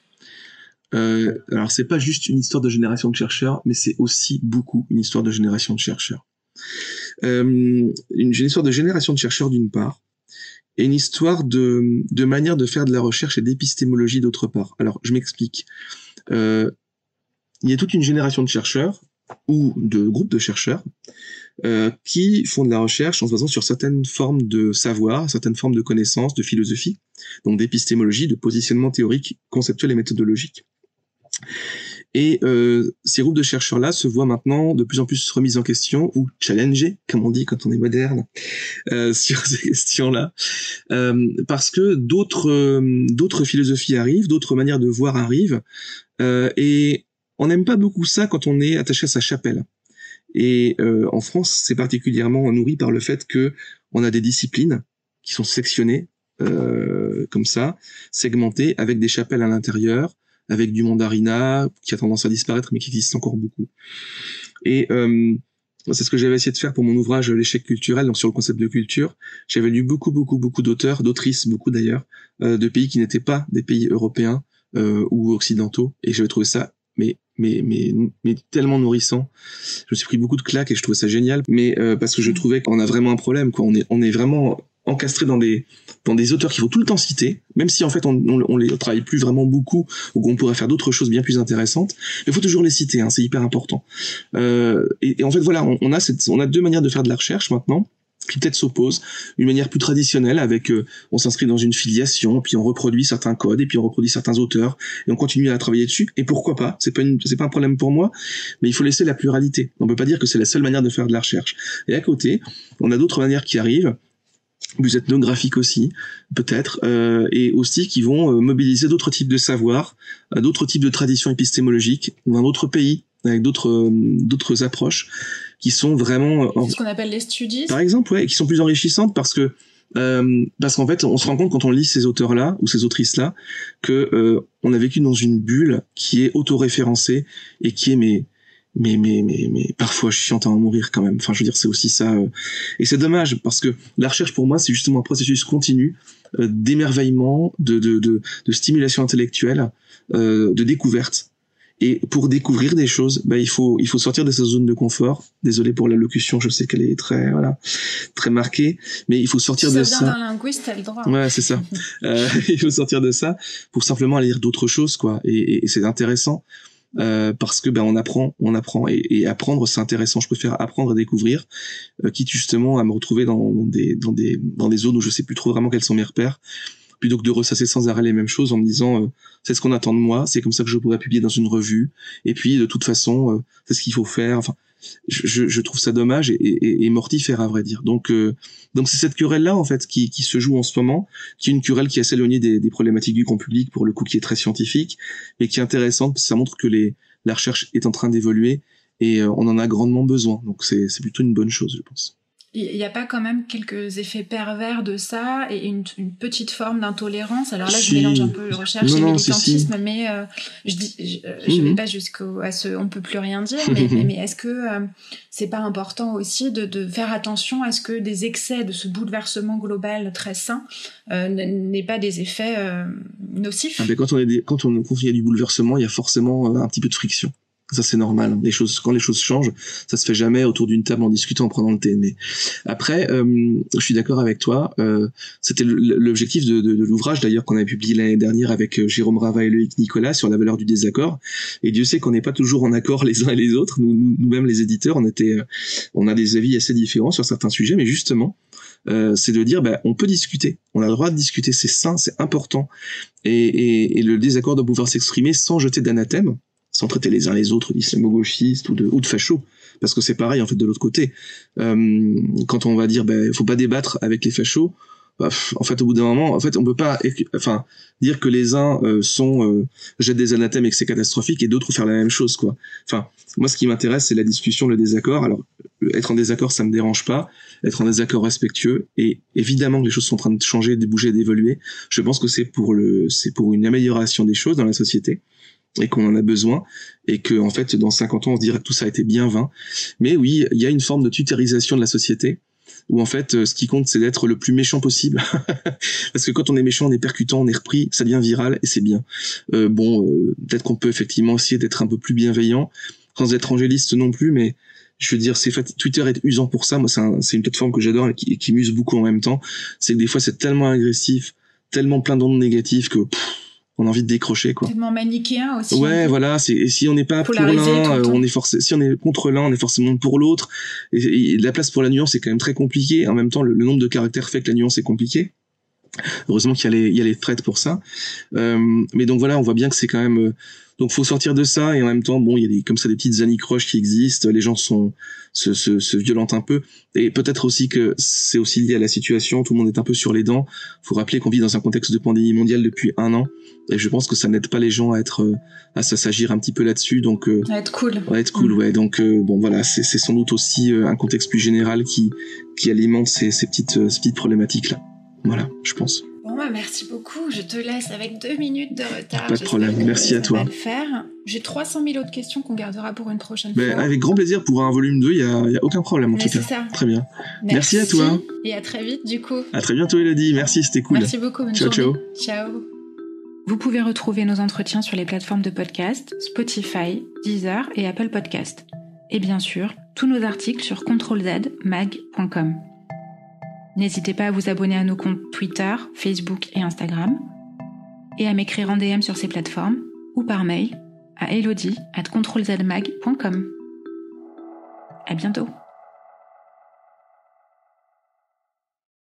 Euh, alors c'est pas juste une histoire de génération de chercheurs, mais c'est aussi beaucoup une histoire de génération de chercheurs. Euh, une, histoire de génération de chercheurs d'une part, et une histoire de, de manière de faire de la recherche et d'épistémologie d'autre part. Alors je m'explique. Euh, il y a toute une génération de chercheurs ou de groupes de chercheurs euh, qui font de la recherche en se basant sur certaines formes de savoir, certaines formes de connaissances, de philosophie, donc d'épistémologie, de positionnement théorique, conceptuel et méthodologique. Et euh, ces groupes de chercheurs-là se voient maintenant de plus en plus remis en question ou challengés, comme on dit quand on est moderne, euh, [laughs] sur ces questions-là, euh, parce que d'autres euh, d'autres philosophies arrivent, d'autres manières de voir arrivent, euh, et on n'aime pas beaucoup ça quand on est attaché à sa chapelle. Et euh, en France, c'est particulièrement nourri par le fait que on a des disciplines qui sont sectionnées comme ça, segmentées, avec des chapelles à l'intérieur, avec du mandarina qui a tendance à disparaître mais qui existe encore beaucoup. Et euh, c'est ce que j'avais essayé de faire pour mon ouvrage L'échec culturel, donc sur le concept de culture. J'avais lu beaucoup, beaucoup, beaucoup d'auteurs, d'autrices, beaucoup d'ailleurs, euh, de pays qui n'étaient pas des pays européens euh, ou occidentaux, et j'avais trouvé ça mais mais mais mais tellement nourrissant. Je me suis pris beaucoup de claques et je trouvais ça génial, mais euh, parce que je trouvais qu'on a vraiment un problème, quoi. On est on est vraiment encastré dans des dans des auteurs qu'il faut tout le temps citer, même si en fait on, on, on les travaille plus vraiment beaucoup ou qu'on pourrait faire d'autres choses bien plus intéressantes. Mais il faut toujours les citer, hein, c'est hyper important. Euh, et, et, en fait voilà, on, on, a cette, on a deux manières de faire de la recherche maintenant qui peut-être s'opposent, une manière plus traditionnelle avec euh, on s'inscrit dans une filiation, puis on reproduit certains codes et puis on reproduit certains auteurs et on continue à travailler dessus. Et pourquoi pas C'est pas une, c'est pas un problème pour moi, mais il faut laisser la pluralité. On peut pas dire que c'est la seule manière de faire de la recherche. Et à côté, on a d'autres manières qui arrivent plus ethnographiques aussi, peut-être, euh, et aussi qui vont euh, mobiliser d'autres types de savoirs, euh, d'autres types de traditions épistémologiques, dans d'autres pays, avec d'autres euh, d'autres approches, qui sont vraiment... Ce qu'on appelle les studies. Par exemple, ouais, et qui sont plus enrichissantes parce que euh, parce qu'en fait, on se rend compte quand on lit ces auteurs-là ou ces autrices-là que euh, on a vécu dans une bulle qui est autoréférencée et qui est mais mais mais mais mais parfois chiante à en mourir quand même. Enfin, je veux dire, c'est aussi ça. Euh... Et c'est dommage parce que la recherche pour moi, c'est justement un processus continu euh, d'émerveillement, de, de, de de stimulation intellectuelle, euh, de découverte. Et pour découvrir des choses, bah, il faut il faut sortir de sa zone de confort. Désolé pour la locution, je sais qu'elle est très voilà très marquée, mais il faut sortir de ça. ça. d'un linguiste, t'as le droit. Ouais, c'est ça. [laughs] euh, [laughs] il faut sortir de ça pour simplement lire d'autres choses, quoi. Et, et, et c'est intéressant. Euh, parce que ben on apprend, on apprend et, et apprendre c'est intéressant. Je préfère apprendre et découvrir, euh, quitte justement à me retrouver dans, dans, des dans des dans des zones où je sais plus trop vraiment quels sont mes repères, plutôt que de ressasser sans arrêt les mêmes choses en me disant euh, c'est ce qu'on attend de moi, c'est comme ça que je pourrais publier dans une revue, et puis de toute façon euh, c'est ce qu'il faut faire. Enfin, je, je, trouve ça dommage et, et, et, mortifère à vrai dire. Donc euh, donc c'est cette querelle là en fait qui, qui se joue en ce moment, qui est une querelle qui est assez éloignée des, des problématiques du grand public pour le coup qui est très scientifique, mais qui est intéressante parce que ça montre que les la recherche est en train d'évoluer et euh, on en a grandement besoin. Donc c'est plutôt une bonne chose, je pense il n'y a pas quand même quelques effets pervers de ça et une, une petite forme d'intolérance? Alors là, si. je mélange un peu recherche non, et militantisme, si, mais euh, je dis, je, mmh. je, vais pas jusqu'au à ce, on peut plus rien dire, mais, mais, [laughs] mais est-ce que euh, c'est pas important aussi de, de, faire attention à ce que des excès de ce bouleversement global très sain euh, n'aient pas des effets euh, nocifs? Ah ben quand on est des, quand on à du bouleversement, il y a forcément euh, un petit peu de friction. Ça c'est normal. Les choses, quand les choses changent, ça se fait jamais autour d'une table en discutant, en prenant le thé. Mais après, euh, je suis d'accord avec toi. Euh, C'était l'objectif de, de, de l'ouvrage d'ailleurs qu'on avait publié l'année dernière avec euh, Jérôme Rava et Loïc Nicolas sur la valeur du désaccord. Et Dieu sait qu'on n'est pas toujours en accord les uns et les autres. Nous, nous-mêmes les éditeurs, on était, euh, on a des avis assez différents sur certains sujets, mais justement, euh, c'est de dire bah, on peut discuter, on a le droit de discuter, c'est sain, c'est important, et, et, et, le désaccord doit pouvoir s'exprimer sans jeter d'anathème, sans traiter les uns les autres d'islamo-gauchistes ou de, ou de fachos, parce que c'est pareil en fait de l'autre côté. Euh, quand on va dire, ben, faut pas débattre avec les fachos, bah, en fait au bout d'un moment, en fait on peut pas, enfin dire que les uns euh, sont euh, jettent des anathèmes et que c'est catastrophique et d'autres faire la même chose quoi. Enfin moi ce qui m'intéresse c'est la discussion, le désaccord. Alors être en désaccord ça me dérange pas, être en désaccord respectueux et évidemment que les choses sont en train de changer, de bouger, d'évoluer. Je pense que c'est pour le, c'est pour une amélioration des choses dans la société et qu'on en a besoin et que en fait dans 50 ans on se dirait que tout ça a été bien vain mais oui il y a une forme de tutérisation de la société où en fait ce qui compte c'est d'être le plus méchant possible [laughs] parce que quand on est méchant on est percutant on est repris ça devient viral et c'est bien euh, bon euh, peut-être qu'on peut effectivement essayer d'être un peu plus bienveillant sans être angéliste non plus mais je veux dire, c'est Twitter est usant pour ça. Moi, c'est un, une plateforme que j'adore et qui m'use beaucoup en même temps. C'est que des fois, c'est tellement agressif, tellement plein d'ondes négatives que on a envie de décrocher quoi. Tellement manichéen aussi. Ouais, voilà, c'est et si on n'est pas pour l'un, euh, on est forcé si on est contre l'un, on est forcément pour l'autre et, la place pour la nuance c'est quand même très compliqué. En même temps, le, nombre de caractères fait que la nuance est compliquée. Heureusement qu'il y a les il y a les threads pour ça. Euh, mais donc voilà, on voit bien que c'est quand même euh, donc faut sortir de ça et en même temps bon il y a des comme ça des petites anicroches qui existent, les gens sont se, se, se violentent un peu et peut-être aussi que c'est aussi lié à la situation, tout le monde est un peu sur les dents. Faut rappeler qu'on vit dans un contexte de pandémie mondiale depuis un an et je pense que ça n'aide pas les gens à être euh, à s'agir un petit peu là-dessus donc euh, à être cool. À être cool ouais donc euh, bon voilà c'est c'est sans doute aussi un contexte plus général qui qui alimente ces ces petites ces petites problématiques là. Voilà, je pense. Bon, bah, merci beaucoup. Je te laisse avec deux minutes de retard. Pas de problème. Merci à toi. le faire. J'ai 300 000 autres questions qu'on gardera pour une prochaine ben, fois. Avec grand plaisir. Pour un volume 2, il n'y a, y a, aucun problème en tout cas. Ça. Très bien. Merci. à toi. Et à très vite du coup. À très bientôt, Elodie. Merci, c'était cool. Merci beaucoup. Bonne ciao, journée. ciao. Ciao. Vous pouvez retrouver nos entretiens sur les plateformes de podcast, Spotify, Deezer et Apple Podcast. Et bien sûr, tous nos articles sur controlzmag.com. N'hésitez pas à vous abonner à nos comptes Twitter, Facebook et Instagram, et à m'écrire en DM sur ces plateformes ou par mail à elodie at controlzmag.com. À bientôt!